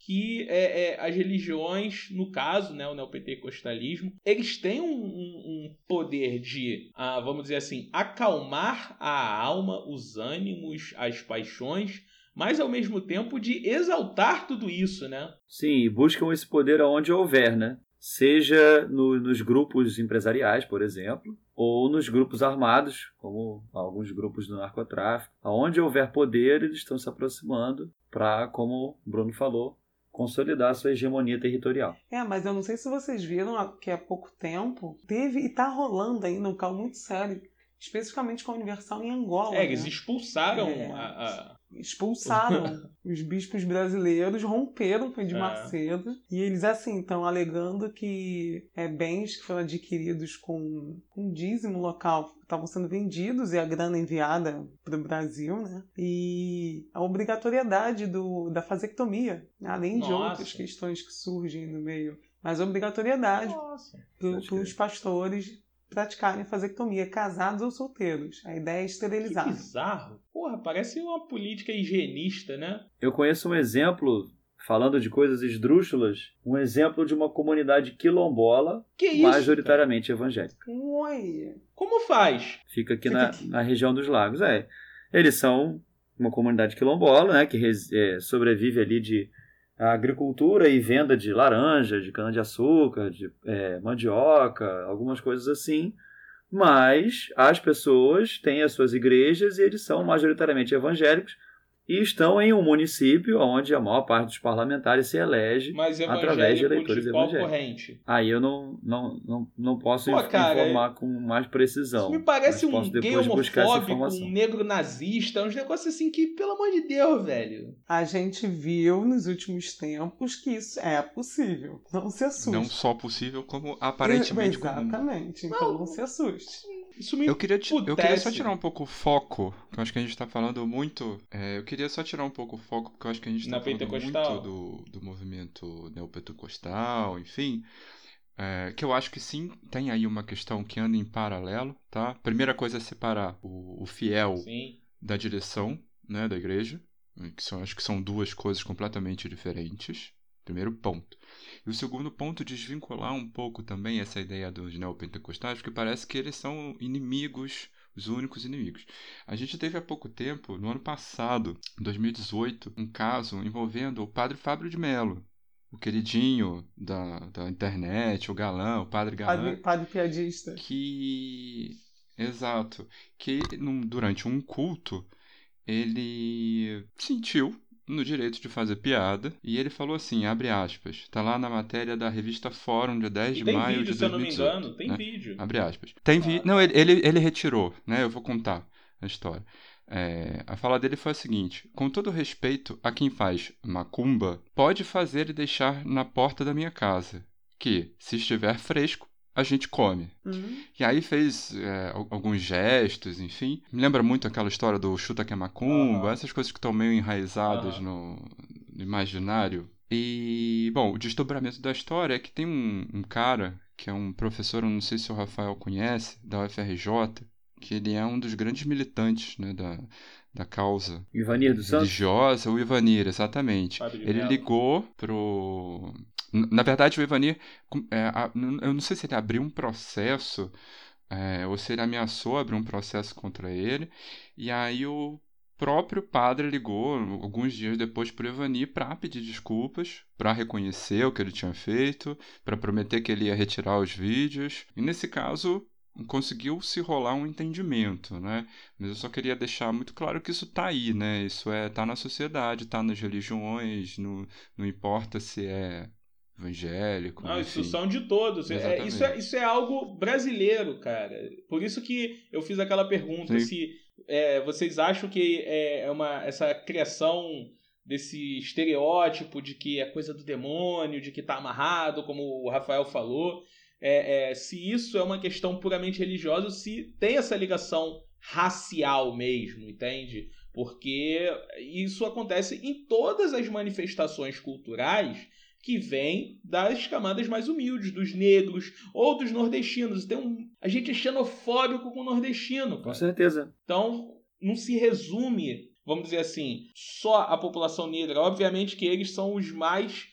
que é, é, as religiões, no caso, né, o neopentecostalismo, eles têm um, um, poder de, uh, vamos dizer assim, acalmar a alma, os ânimos, as paixões, mas ao mesmo tempo de exaltar tudo isso, né? Sim, buscam esse poder aonde houver, né? seja no, nos grupos empresariais, por exemplo, ou nos grupos armados, como alguns grupos do narcotráfico. Aonde houver poder, eles estão se aproximando para, como o Bruno falou, consolidar sua hegemonia territorial. É, mas eu não sei se vocês viram que há pouco tempo teve e está rolando ainda um caso muito sério, especificamente com a Universal em Angola. É, né? eles expulsaram É. a, a- expulsaram os bispos brasileiros, romperam com o de É. Macedo e eles assim estão alegando que é, bens que foram adquiridos com, com dízimo local estavam sendo vendidos e a grana enviada para o Brasil, né? E a obrigatoriedade do, da vasectomia, além de Nossa. outras questões que surgem no meio, mas a obrigatoriedade para os pastores praticarem vasectomia, casados ou solteiros. A ideia é Que esterilizar. bizarro. Porra, parece uma política higienista, né? Eu conheço um exemplo, falando de coisas esdrúxulas, um exemplo de uma comunidade quilombola Que isso? majoritariamente evangélica. Oi! Como faz? Fica aqui Fica na, aqui. na região dos lagos. É, eles são uma comunidade quilombola, né, que res- é, sobrevive ali de agricultura e venda de laranja, de cana-de-açúcar, de é, mandioca, algumas coisas assim. Mas as pessoas têm as suas igrejas e eles são majoritariamente evangélicos e estão em um município onde a maior parte dos parlamentares se elege Mas Através de eleitores evangélicos. corrente? Aí eu não, não, não, não posso Pô, cara, informar com mais precisão. Isso me parece um gay depois buscar essa homofóbico, um negro nazista, uns negócios assim que, pelo amor de Deus, velho. A gente viu nos últimos tempos que isso é possível. Não se assuste. Não só possível, como aparentemente comum. Exatamente. Então não se assuste. Isso me Eu queria, eu queria só tirar um pouco o foco, que eu acho que a gente tá falando muito. é, eu queria só tirar um pouco o foco, porque eu acho que a gente tá Na falando muito do, do movimento neopentecostal, enfim. é, que eu acho que sim, tem aí uma questão que anda em paralelo, tá? Primeira coisa é separar o, o fiel Sim. da direção né, da igreja, que são, acho que são duas coisas completamente diferentes. Primeiro ponto. E o segundo ponto, desvincular um pouco também essa ideia dos neopentecostais, porque parece que eles são inimigos, os únicos inimigos. A gente teve há pouco tempo, no ano passado, em 2018, um caso envolvendo o padre Fábio de Mello, o queridinho da, da internet, o galã, o padre galã Padre, padre piadista. que exato que num- durante um culto ele sentiu no direito de fazer piada e ele falou assim abre aspas tá lá na matéria da revista Fórum de 10 E de tem maio vídeo, de se eu não me 2018 engano. Tem né? vídeo. abre aspas tem vi Claro. não ele, ele ele retirou né eu vou contar a história É, a fala dele foi a seguinte: com todo respeito a quem faz macumba, pode fazer e deixar na porta da minha casa, que, se estiver fresco, a gente come. Hum. E aí fez é, al- alguns gestos, enfim. Me lembra muito aquela história do chuta que é macumba, Aham. essas coisas que estão meio enraizadas Aham. no, no imaginário. E, bom, o desdobramento da história é que tem um, um cara, que é um professor, eu não sei se o Rafael conhece, da UFRJ, que ele é um dos grandes militantes né, da, da causa Ivanir Santos? religiosa, o Ivanir, exatamente. Ele Mello. ligou pro. Na verdade, o Ivanir. é, eu não sei se ele abriu um processo é, ou se ele ameaçou abrir um processo contra ele. E aí o próprio padre ligou alguns dias depois pro Ivanir para pedir desculpas, para reconhecer o que ele tinha feito, para prometer que ele ia retirar os vídeos. E nesse caso. Conseguiu se rolar um entendimento, né? Mas eu só queria deixar muito claro que isso tá aí, né? Isso é tá na sociedade, tá nas religiões, no, não importa se é evangélico. Não, enfim. isso são de todos. É, Exatamente. isso, é, isso é algo brasileiro, cara. Por isso que eu fiz aquela pergunta: Sim. se é, vocês acham que é uma, essa criação desse estereótipo de que é coisa do demônio, de que tá amarrado, como o Rafael falou, é, é, se isso é uma questão puramente religiosa, ou se tem essa ligação racial mesmo, entende? Porque isso acontece em todas as manifestações culturais que vêm das camadas mais humildes, dos negros ou dos nordestinos. Tem um, a gente é xenofóbico com o nordestino, Com cara. certeza. Então, não se resume, vamos dizer assim, só a população negra. Obviamente que eles são os mais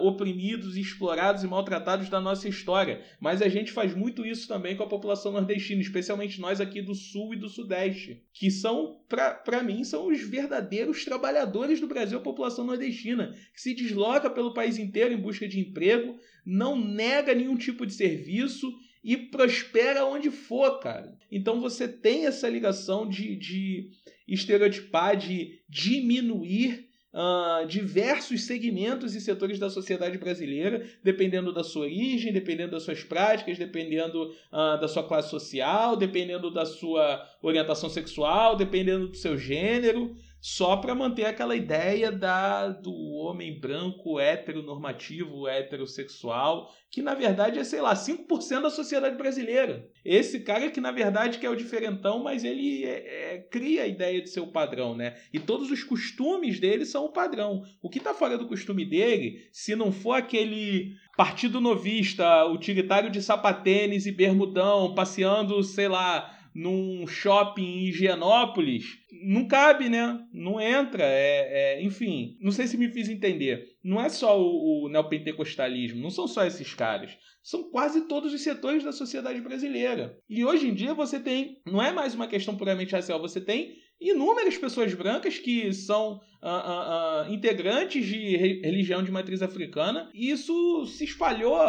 oprimidos, explorados e maltratados da nossa história. Mas a gente faz muito isso também com a população nordestina, especialmente nós aqui do Sul e do Sudeste, que são, para mim, são os verdadeiros trabalhadores do Brasil, a população nordestina, que se desloca pelo país inteiro em busca de emprego, não nega nenhum tipo de serviço e prospera onde for, cara. Então você tem essa ligação de, de estereotipar, de diminuir uh, diversos segmentos e setores da sociedade brasileira, dependendo da sua origem, dependendo das suas práticas, dependendo uh, da sua classe social, dependendo da sua orientação sexual, dependendo do seu gênero só para manter aquela ideia da do homem branco heteronormativo, heterossexual, que na verdade é, sei lá, 5% da sociedade brasileira. Esse cara que na verdade que é o diferentão, mas ele é, é, cria a ideia de ser o padrão, né? E todos os costumes dele são o padrão. O que está fora do costume dele, se não for aquele partido novista, utilitário de sapatênis e bermudão, passeando, sei lá, num shopping em Higienópolis, não cabe, né? Não entra. É, é, enfim, não sei se me fiz entender. Não é só o, o neopentecostalismo, não são só esses caras. São quase todos os setores da sociedade brasileira. E hoje em dia você tem, não é mais uma questão puramente racial, você tem inúmeras pessoas brancas que são uh, uh, uh, integrantes de religião de matriz africana, e isso se espalhou.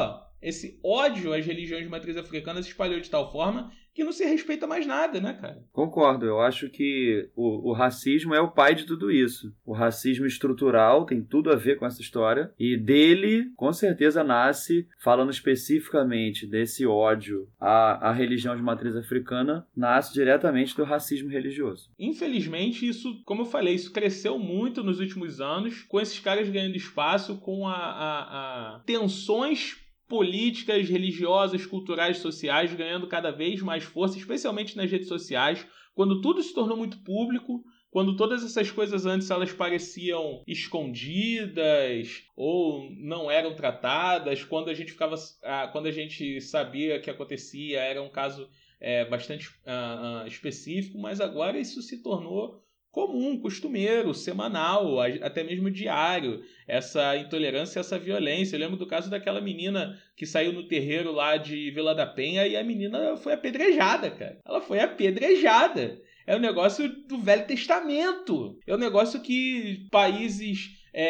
Esse ódio às religiões de matriz africana se espalhou de tal forma que não se respeita mais nada, né, cara? Concordo. Eu acho que o, o, racismo é o pai de tudo isso. O racismo estrutural tem tudo a ver com essa história. E dele, com certeza, nasce, falando especificamente desse ódio à, à religião de matriz africana, nasce diretamente do racismo religioso. Infelizmente, isso, como eu falei, isso cresceu muito nos últimos anos, com esses caras ganhando espaço, com a, a, a tensões políticas religiosas, culturais, sociais ganhando cada vez mais força, especialmente nas redes sociais, quando tudo se tornou muito público, quando todas essas coisas antes elas pareciam escondidas ou não eram tratadas, quando a gente ficava, ah, quando a gente sabia que acontecia era um caso é, bastante uh, específico, mas agora isso se tornou comum, costumeiro, semanal, até mesmo diário, essa intolerância, essa violência. Eu lembro do caso daquela menina que saiu no terreiro lá de Vila da Penha e a menina foi apedrejada, cara. Ela foi apedrejada. É um negócio do Velho Testamento. É um negócio que países é,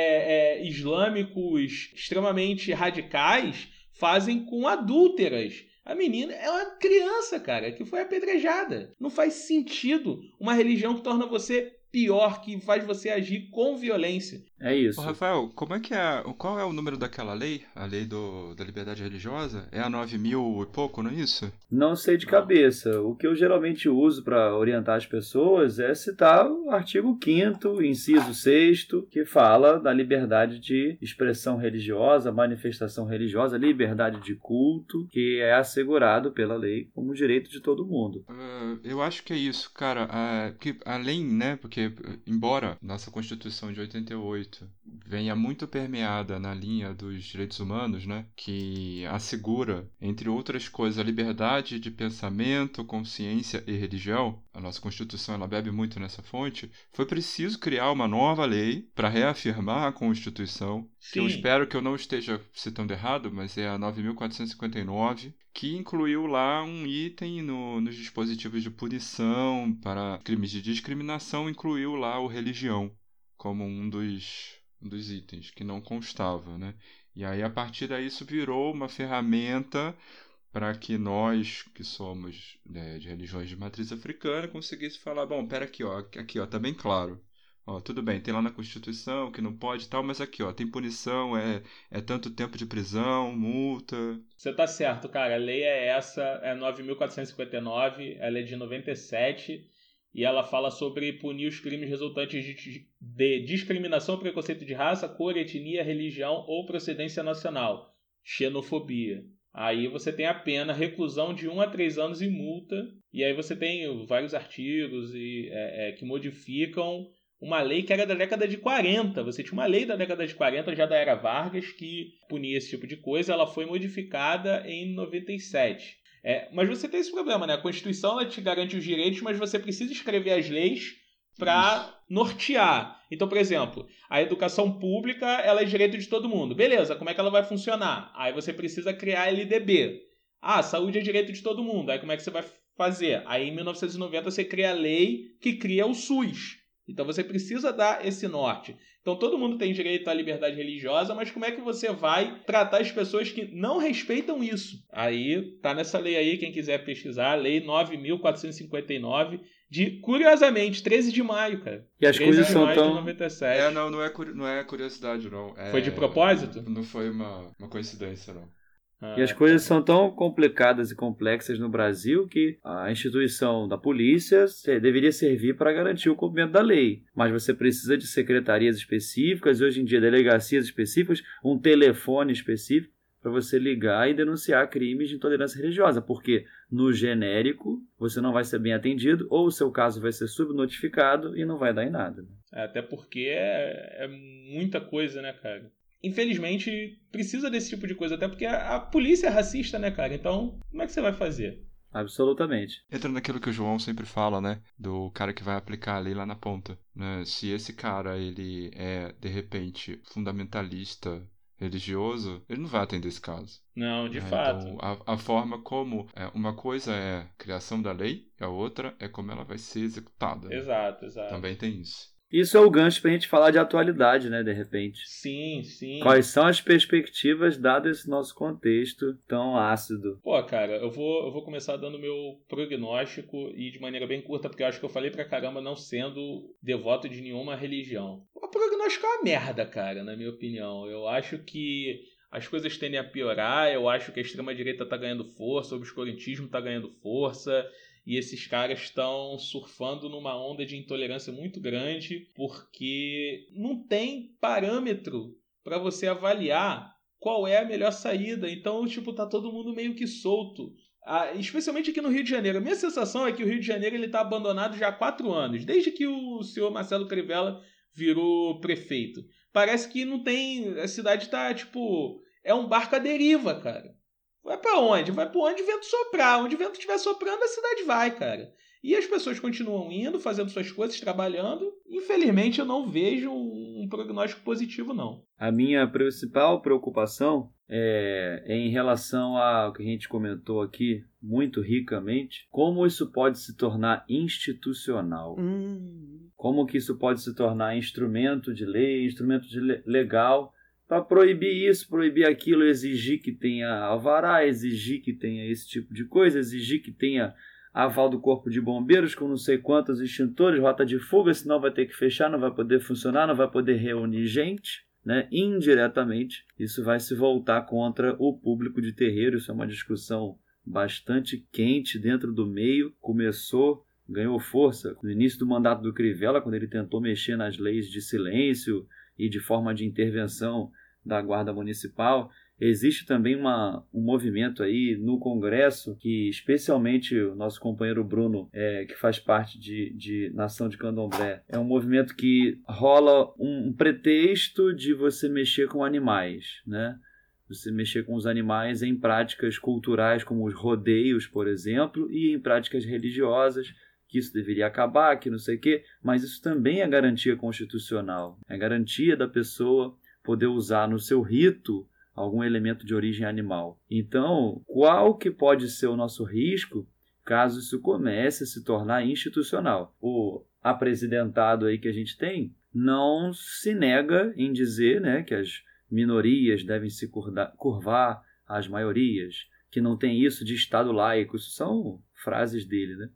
é, islâmicos extremamente radicais fazem com adúlteras. A menina é uma criança, cara, que foi apedrejada. Não faz sentido uma religião que torna você pior que faz você agir com violência. É isso. Ô, Rafael, como é que é. Qual é o número daquela lei? A lei do, da liberdade religiosa? É a 9 mil e pouco, não é isso? Não sei de cabeça. O que eu geralmente uso para orientar as pessoas é citar o artigo 5, inciso 6, que fala da liberdade de expressão religiosa, manifestação religiosa, liberdade de culto, que é assegurado pela lei como direito de todo mundo. Uh, eu acho que é isso, cara. Uh, que além, né? Porque, embora nossa Constituição de 88 venha muito permeada na linha dos direitos humanos, né, que assegura, entre outras coisas, a liberdade de pensamento, consciência e religião, a nossa Constituição ela bebe muito nessa fonte, foi preciso criar uma nova lei para reafirmar a Constituição, Sim. que eu espero que eu não esteja citando errado, mas é a 9.459, que incluiu lá um item no, nos dispositivos de punição para crimes de discriminação, incluiu lá o religião como um dos, um dos itens que não constava, né? E aí a partir daí isso virou uma ferramenta para que nós que somos né, de religiões de matriz africana conseguisse falar, bom, pera aqui, ó, aqui, ó, tá bem claro. Ó, tudo bem, tem lá na Constituição que não pode tal, mas aqui, ó, tem punição, é, é tanto tempo de prisão, multa. Você tá certo, cara. A lei é essa, é 9.459, ela é de 97 e ela fala sobre punir os crimes resultantes de, de discriminação, preconceito de raça, cor, etnia, religião ou procedência nacional, xenofobia. Aí você tem a pena reclusão de 1 a 3 anos e multa. E aí você tem vários artigos e, é, é, que modificam uma lei que era da década de 40. Você tinha uma lei da década de 40, já da era Vargas, que punia esse tipo de coisa. Ela foi modificada em 97. É, mas você tem esse problema, né? A Constituição te garante os direitos, mas você precisa escrever as leis para nortear. Então, por exemplo, a educação pública ela é direito de todo mundo. Beleza, como é que ela vai funcionar? Aí você precisa criar a LDB. Ah, saúde é direito de todo mundo. Aí como é que você vai fazer? Aí em 1990 você cria a lei que cria o SUS. Então você precisa dar esse norte. Então todo mundo tem direito à liberdade religiosa, mas como é que você vai tratar as pessoas que não respeitam isso? Aí tá nessa lei aí, quem quiser pesquisar, lei 9459 de curiosamente 13 de maio, cara. E as 13 coisas de são maio tão de 97. É, não, não é, não é curiosidade, não. É- Foi de propósito? Não foi uma, uma coincidência, não. Ah, E as coisas são tão complicadas e complexas no Brasil que a instituição da polícia deveria servir para garantir o cumprimento da lei. Mas você precisa de secretarias específicas, hoje em dia delegacias específicas, um telefone específico para você ligar e denunciar crimes de intolerância religiosa, porque no genérico você não vai ser bem atendido ou o seu caso vai ser subnotificado e não vai dar em nada. É, Até porque é, é muita coisa, né, cara? Infelizmente, precisa desse tipo de coisa, até porque a, a polícia é racista, né, cara? Então, como é que você vai fazer? Absolutamente. Entra naquilo que o João sempre fala, né? Do cara que vai aplicar a lei lá na ponta. Né? Se esse cara, ele é, de repente, fundamentalista religioso, ele não vai atender esse caso. Não, de né? fato. Então, a, a forma como... É, uma coisa é a criação da lei, e a outra é como ela vai ser executada. né? Exato, exato. Também tem isso. Isso é o gancho para a gente falar de atualidade, né? De repente. Sim, sim. Quais são as perspectivas dado esse nosso contexto tão ácido? Pô, cara, eu vou, eu vou começar dando meu prognóstico e de maneira bem curta, porque eu acho que eu falei pra caramba não sendo devoto de nenhuma religião. O prognóstico é uma merda, cara, na minha opinião. Eu acho que as coisas tendem a piorar, eu acho que a extrema-direita tá ganhando força, o obscurantismo tá ganhando força, e esses caras estão surfando numa onda de intolerância muito grande, porque não tem parâmetro para você avaliar qual é a melhor saída. Então, tipo, tá todo mundo meio que solto. Ah, especialmente aqui no Rio de Janeiro. A minha sensação é que o Rio de Janeiro ele tá abandonado já há quatro anos, desde que o senhor Marcelo Crivella virou prefeito. Parece que não tem. A cidade tá, tipo. É um barco à deriva, cara. Vai pra onde? Vai pra onde o vento soprar. Onde o vento estiver soprando, a cidade vai, cara. E as pessoas continuam indo, fazendo suas coisas, trabalhando. Infelizmente, eu não vejo um prognóstico positivo, não. A minha principal preocupação é, é em relação ao que a gente comentou aqui muito ricamente, como isso pode se tornar institucional. Hum. Como que isso pode se tornar instrumento de lei, instrumento de le- legal para proibir isso, proibir aquilo, exigir que tenha alvará, exigir que tenha esse tipo de coisa, exigir que tenha aval do corpo de bombeiros com não sei quantos extintores, rota de fuga, senão vai ter que fechar, não vai poder funcionar, não vai poder reunir gente. Né? Indiretamente, isso vai se voltar contra o público de terreiro. Isso é uma discussão bastante quente dentro do meio. Começou, ganhou força no início do mandato do Crivella, quando ele tentou mexer nas leis de silêncio e de forma de intervenção da Guarda Municipal. Existe também uma, um movimento aí no Congresso que, especialmente o nosso companheiro Bruno, é, que faz parte de, de Nação de Candomblé, é um movimento que rola um, um pretexto de você mexer com animais, né? Você mexer com os animais em práticas culturais como os rodeios, por exemplo, e em práticas religiosas, que isso deveria acabar, que não sei o quê, mas isso também é garantia constitucional. É garantia da pessoa poder usar no seu rito algum elemento de origem animal. Então, qual que pode ser o nosso risco caso isso comece a se tornar institucional? O apresidentado aí que a gente tem não se nega em dizer né, que as minorias devem se curvar às maiorias, que não tem isso de Estado laico. Isso são frases dele, né?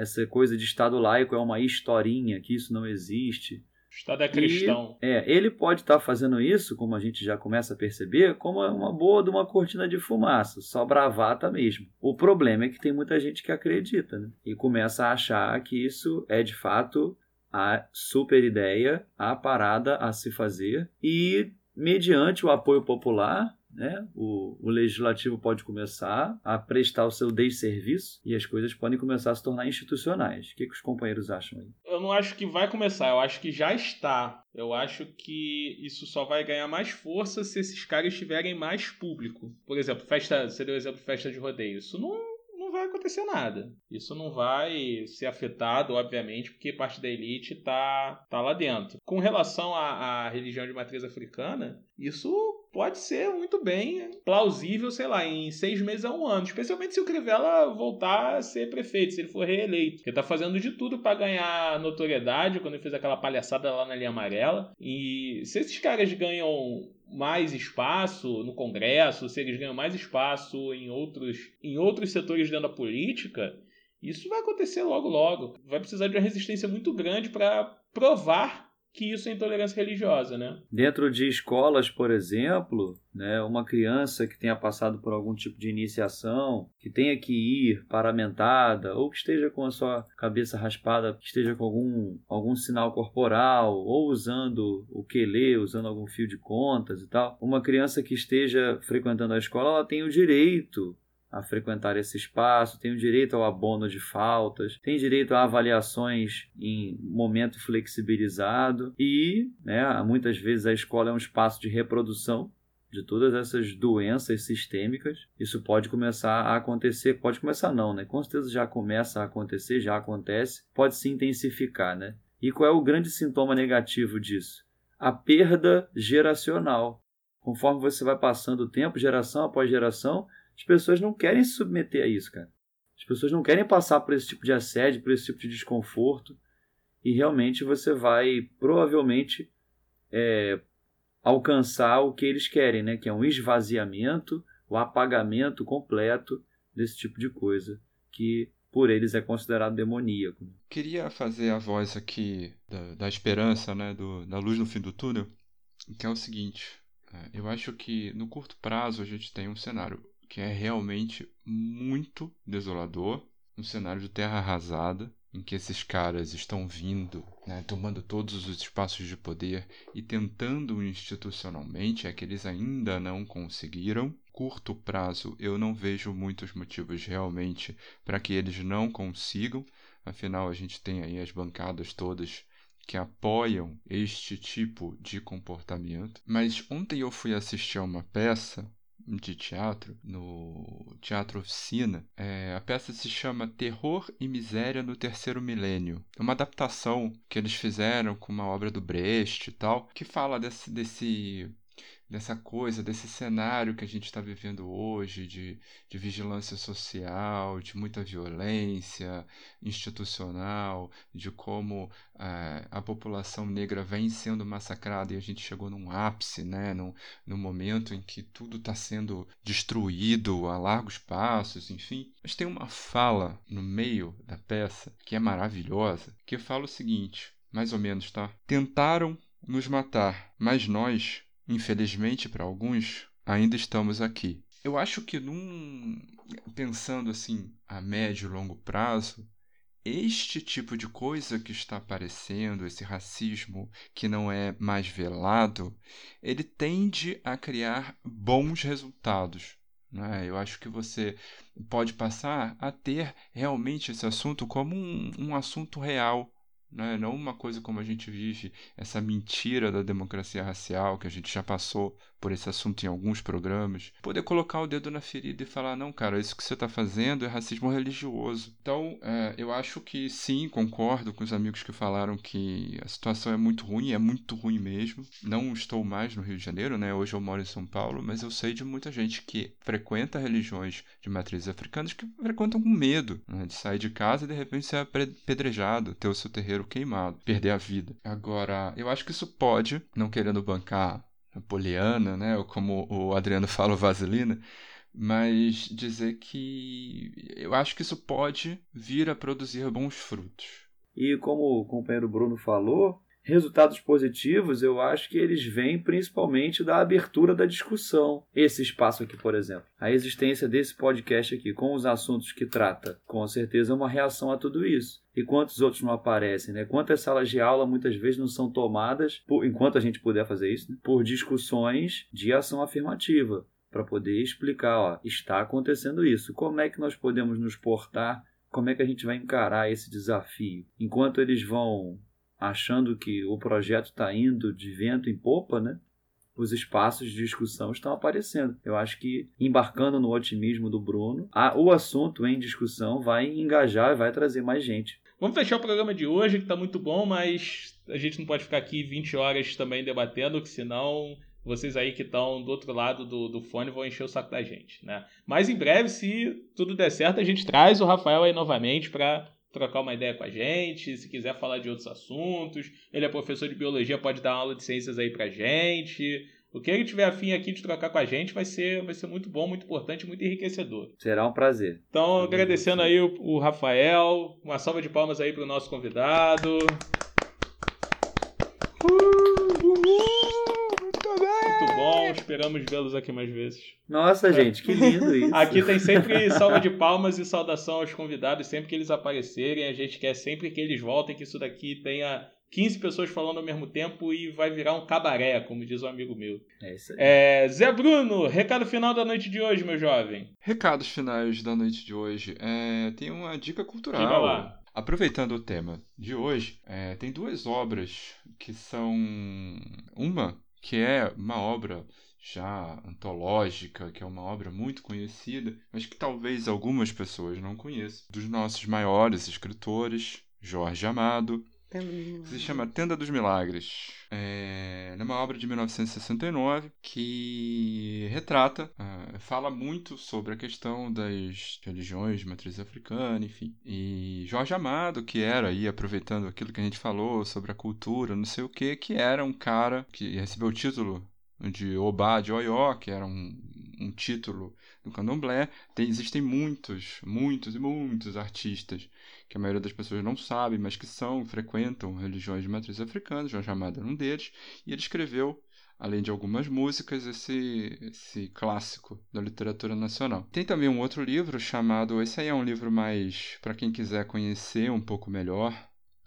Essa coisa de Estado laico é uma historinha, que isso não existe. O Estado é cristão. E, é, ele pode estar fazendo isso, como a gente já começa a perceber, como uma boa de uma cortina de fumaça, só bravata mesmo. O problema é que tem muita gente que acredita, né? E começa a achar que isso é de fato a super ideia, a parada a se fazer e mediante o apoio popular, né, o, o legislativo pode começar a prestar o seu desserviço e as coisas podem começar a se tornar institucionais. O que, que os companheiros acham aí? Eu não acho que vai começar, eu acho que já está. Eu acho que isso só vai ganhar mais força se esses caras tiverem mais público. Por exemplo, festa, você deu exemplo festa de rodeio. Isso não, não vai acontecer nada. Isso não vai ser afetado, obviamente, porque parte da elite tá, tá lá dentro. Com relação à, à religião de matriz africana, isso pode ser muito bem plausível, sei lá, em seis meses a um ano. Especialmente se o Crivella voltar a ser prefeito, se ele for reeleito. Ele tá fazendo de tudo para ganhar notoriedade quando ele fez aquela palhaçada lá na linha amarela. E se esses caras ganham mais espaço no Congresso, se eles ganham mais espaço em outros, em outros setores dentro da política, isso vai acontecer logo logo. Vai precisar de uma resistência muito grande para provar que isso é intolerância religiosa, né? Dentro de escolas, por exemplo, né, uma criança que tenha passado por algum tipo de iniciação, que tenha que ir paramentada, ou que esteja com a sua cabeça raspada, que esteja com algum, algum sinal corporal, ou usando o quelê, usando algum fio de contas e tal, uma criança que esteja frequentando a escola, ela tem o direito a frequentar esse espaço, tem o direito ao abono de faltas, tem direito a avaliações em momento flexibilizado e, né, muitas vezes a escola é um espaço de reprodução de todas essas doenças sistêmicas. Isso pode começar a acontecer, pode começar não, né? Com certeza já começa a acontecer, já acontece, pode se intensificar, né? E qual é o grande sintoma negativo disso? A perda geracional. Conforme você vai passando o tempo, geração após geração, as pessoas não querem se submeter a isso, cara. As pessoas não querem passar por esse tipo de assédio, por esse tipo de desconforto. E realmente você vai, provavelmente, é, alcançar o que eles querem, né? Que é um esvaziamento, o apagamento completo desse tipo de coisa. Que por eles é considerado demoníaco. Queria fazer a voz aqui da, da esperança, né? Do, da luz no fim do túnel, que é o seguinte. É, eu acho que no curto prazo a gente tem um cenário que é realmente muito desolador um cenário de terra arrasada em que esses caras estão vindo, né, tomando todos os espaços de poder e tentando institucionalmente, é que eles ainda não conseguiram. Curto prazo, eu não vejo muitos motivos realmente para que eles não consigam. Afinal, a gente tem aí as bancadas todas que apoiam este tipo de comportamento. Mas ontem eu fui assistir a uma peça de teatro, no Teatro Oficina. É, a peça se chama Terror e Miséria no Terceiro Milênio. É uma adaptação que eles fizeram com uma obra do Brecht e tal, que fala desse, desse dessa coisa, desse cenário que a gente está vivendo hoje, de, de vigilância social, de muita violência institucional, de como é, a população negra vem sendo massacrada e a gente chegou num ápice, né, num, num momento em que tudo está sendo destruído a largos passos, enfim. Mas tem uma fala no meio da peça que é maravilhosa, que fala o seguinte, mais ou menos, tá? Tentaram nos matar, mas nós infelizmente para alguns, ainda estamos aqui. Eu acho que num pensando assim a médio e longo prazo, este tipo de coisa que está aparecendo, esse racismo que não é mais velado, ele tende a criar bons resultados. Né? Eu acho que você pode passar a ter realmente esse assunto como um, um assunto real, né? não uma coisa como a gente vive, essa mentira da democracia racial, que a gente já passou por esse assunto em alguns programas, poder colocar o dedo na ferida e falar: não, cara, isso que você está fazendo é racismo religioso. Então, é, eu acho que sim, concordo com os amigos que falaram que a situação é muito ruim, é muito ruim mesmo. Não estou mais no Rio de Janeiro, né? Hoje eu moro em São Paulo, mas eu sei de muita gente que frequenta religiões de matrizes africanas que frequentam com medo né? de sair de casa e de repente ser apedrejado, ter o seu terreiro queimado, perder a vida. Agora, eu acho que isso pode, não querendo bancar Poliana, né? Ou como o Adriano fala, vaselina, mas dizer que eu acho que isso pode vir a produzir bons frutos. E como o companheiro Bruno falou, resultados positivos eu acho que eles vêm principalmente da abertura da discussão. Esse espaço aqui, por exemplo. A existência desse podcast aqui, com os assuntos que trata, com certeza é uma reação a tudo isso. E quantos outros não aparecem, né? Quantas salas de aula muitas vezes não são tomadas, por, enquanto a gente puder fazer isso, né? por discussões de ação afirmativa, para poder explicar, ó, está acontecendo isso. Como é que nós podemos nos portar? Como é que a gente vai encarar esse desafio? Enquanto eles vão achando que o projeto está indo de vento em popa, né? os espaços de discussão estão aparecendo. Eu acho que, embarcando no otimismo do Bruno, a, o assunto em discussão vai engajar e vai trazer mais gente. Vamos fechar o programa de hoje, que está muito bom, mas a gente não pode ficar aqui 20 horas também debatendo, que senão vocês aí que estão do outro lado do, do fone vão encher o saco da gente, né? Mas em breve, se tudo der certo, a gente traz o Rafael aí novamente para trocar uma ideia com a gente, se quiser falar de outros assuntos. Ele é professor de biologia, pode dar uma aula de ciências aí pra gente. O que ele tiver afim aqui de trocar com a gente vai ser, vai ser muito bom, muito importante, muito enriquecedor. Será um prazer. Então, agradecendo aí o, o Rafael, uma salva de palmas aí pro nosso convidado. Muito bom, esperamos vê-los aqui mais vezes. Nossa, gente, que lindo isso. Aqui tem sempre salva de palmas e saudação aos convidados sempre que eles aparecerem. A gente quer sempre que eles voltem, que isso daqui tenha 15 pessoas falando ao mesmo tempo e vai virar um cabaré, como diz um amigo meu. É isso aí. É, Zé Bruno, recado final da noite de hoje, meu jovem. Recados finais da noite de hoje. É, tem uma dica Diga cultural. lá. Aproveitando o tema de hoje, é, tem duas obras que são. Uma que é uma obra já antológica, que é uma obra muito conhecida, mas que talvez algumas pessoas não conheçam, dos nossos maiores escritores, Jorge Amado, se chama Tenda dos Milagres. É é uma obra de 1969 que retrata, ah, fala muito sobre a questão das religiões de matriz africana, enfim. E Jorge Amado, que era aí, aproveitando aquilo que a gente falou sobre a cultura, não sei o que, que era um cara que recebeu o título de Obá de Oió, que era um, um título do candomblé. Tem, existem muitos, muitos e muitos artistas que a maioria das pessoas não sabe, mas que são, frequentam religiões de matriz africana, Jorge Amado era um deles, e ele escreveu, além de algumas músicas, esse, esse clássico da literatura nacional. Tem também um outro livro chamado, esse aí é um livro mais para quem quiser conhecer um pouco melhor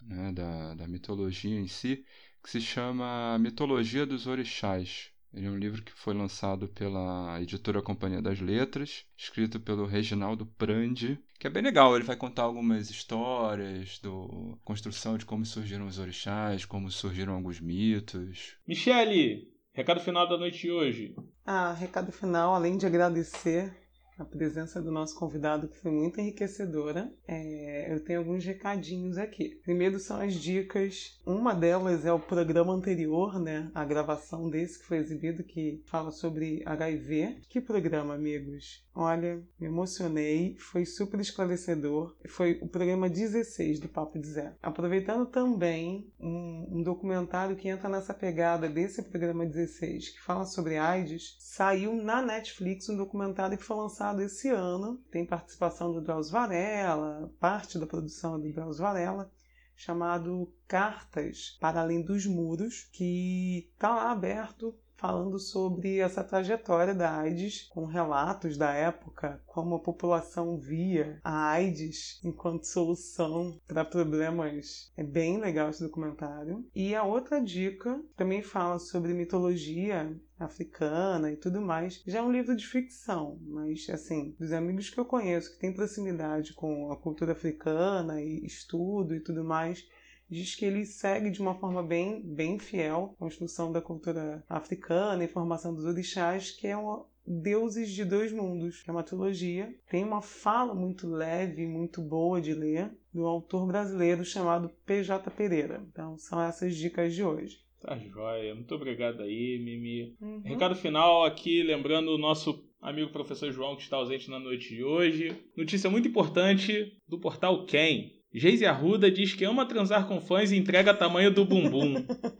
né, da, da mitologia em si, que se chama Mitologia dos Orixás. Ele é um livro que foi lançado pela editora Companhia das Letras, escrito pelo Reginaldo Prandi, que é bem legal. Ele vai contar algumas histórias do construção de como surgiram os orixás, como surgiram alguns mitos. Michele, recado final da noite de hoje. Ah, recado final, além de agradecer a presença do nosso convidado, que foi muito enriquecedora, é, eu tenho alguns recadinhos aqui. Primeiro são as dicas. Uma delas é o programa anterior, né? A gravação desse que foi exibido, que fala sobre HIV. Que programa, amigos? Olha, me emocionei, foi super esclarecedor. Foi o programa 16 do Papo de Zé. Aproveitando também um, um documentário que entra nessa pegada desse programa 16, que fala sobre AIDS, saiu na Netflix um documentário que foi lançado esse ano. Tem participação do Drauzio Varela, parte da produção do Drauzio Varela, chamado Cartas para Além dos Muros, que está lá aberto falando sobre essa trajetória da AIDS, com relatos da época, como a população via a AIDS enquanto solução para problemas. É bem legal esse documentário. E a outra dica também fala sobre mitologia africana e tudo mais. Já é um livro de ficção, mas assim, dos amigos que eu conheço que têm proximidade com a cultura africana e estudo e tudo mais, diz que ele segue de uma forma bem, bem fiel a construção da cultura africana e formação dos orixás, que é uma Deuses de Dois Mundos, que é uma trilogia. Tem uma fala muito leve, muito boa de ler, do autor brasileiro chamado PJ Pereira. Então, são essas dicas de hoje. Tá joia. Muito obrigado aí, Mimi. Uhum. Recado final aqui, lembrando o nosso amigo professor João, que está ausente na noite de hoje. Notícia muito importante do portal Quem. Geise Arruda diz que ama transar com fãs e entrega tamanho do bumbum.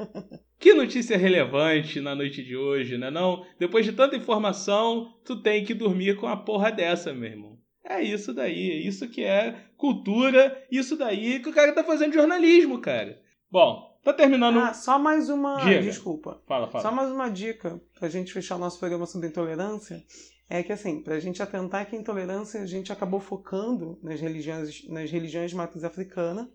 que notícia relevante na noite de hoje, né não? Depois de tanta informação, tu tem que dormir com a porra dessa, meu irmão. É isso daí, isso que é cultura, isso daí que o cara tá fazendo jornalismo, cara. Bom, tá terminando. Ah, só mais uma. Diga. Desculpa. Fala, fala. Só mais uma dica pra gente fechar o nosso programa sobre intolerância. É que assim, pra gente atentar que a intolerância a gente acabou focando nas religiões, nas religiões de matriz africana,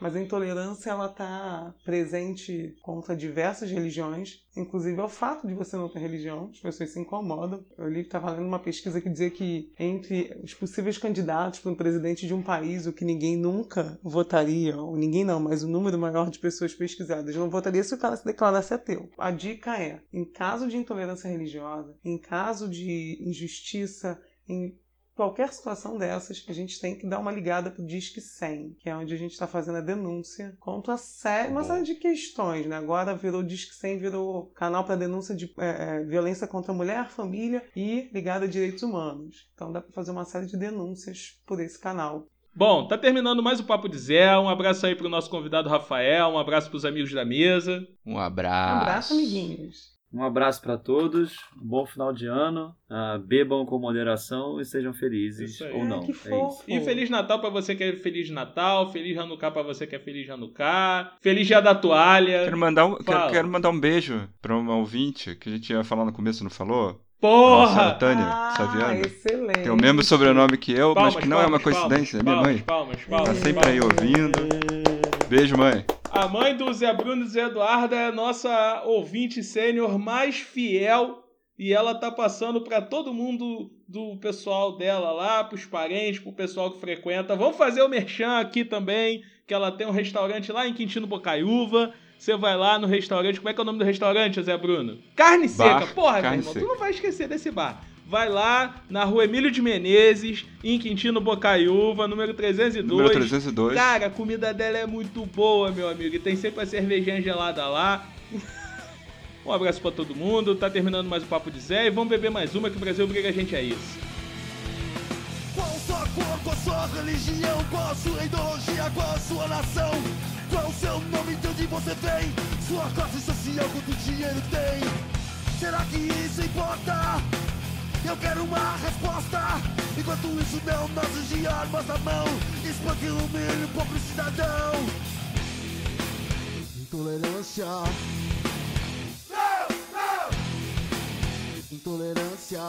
Mas a intolerância ela está presente contra diversas religiões, inclusive ao fato de você não ter religião, as pessoas se incomodam. Eu li estava lendo uma pesquisa que dizia que entre os possíveis candidatos para um presidente de um país, o que ninguém nunca votaria, ou ninguém não, mas o número maior de pessoas pesquisadas não votaria se o cara se declarasse ateu. A dica é, em caso de intolerância religiosa, em caso de injustiça, em qualquer situação dessas, a gente tem que dar uma ligada pro Disque 100, que é onde a gente está fazendo a denúncia contra a série, uma série de questões, né? Agora virou Disque 100, virou canal para denúncia de é, é, violência contra a mulher, família e ligada a direitos humanos. Então dá para fazer uma série de denúncias por esse canal. Bom, tá terminando mais o Papo de Zé. Um abraço aí pro nosso convidado Rafael, um abraço pros amigos da mesa. Um abraço. Um abraço, amiguinhos. Um abraço para todos, um bom final de ano, uh, bebam com moderação e sejam felizes ou não. que é. E Feliz Natal pra você que é Feliz Natal, Feliz Hanukkah pra você que é Feliz Hanukkah, Feliz Dia da Toalha. Quero mandar, um, quero, quero mandar um beijo pra um ouvinte que a gente ia falar no começo, não falou? Nossa, Porra! Tânia ah, Saviano. excelente. Tem o mesmo sobrenome que eu, Palmas, mas que não é uma palmas, coincidência, é minha palmas, mãe. Palmas, palmas, Tá sempre aí palmas. ouvindo. Beijo, mãe. A mãe do Zé Bruno e Zé Eduardo é a nossa ouvinte sênior mais fiel e ela tá passando pra todo mundo do pessoal dela lá, pros parentes, pro pessoal que frequenta. Vamos fazer o merchan aqui também, que ela tem um restaurante lá em Quintino Bocaiúva. Você vai lá no restaurante, como é que é o nome do restaurante, Zé Bruno? Carne Bar Seca. Porra, Carne irmão, tu Seca. não vai esquecer desse bar. Vai lá na rua Emílio de Menezes, em Quintino Bocaiúva, número 302. Número 302. Cara, a comida dela é muito boa, meu amigo. E tem sempre a cervejinha gelada lá. Um abraço pra todo mundo. Tá terminando mais o Papo de Zé. E vamos beber mais uma que o Brasil obriga a gente a isso. Qual sua cor, qual sua religião, qual a sua ideologia, qual a sua nação? Qual o seu nome, de onde você vem? Sua classe social, quanto dinheiro tem? Será que isso importa? Eu quero uma resposta. Enquanto isso não, nós de armas na mão. Espanque, ilumine o pobre cidadão. Intolerância. Não, não. Intolerância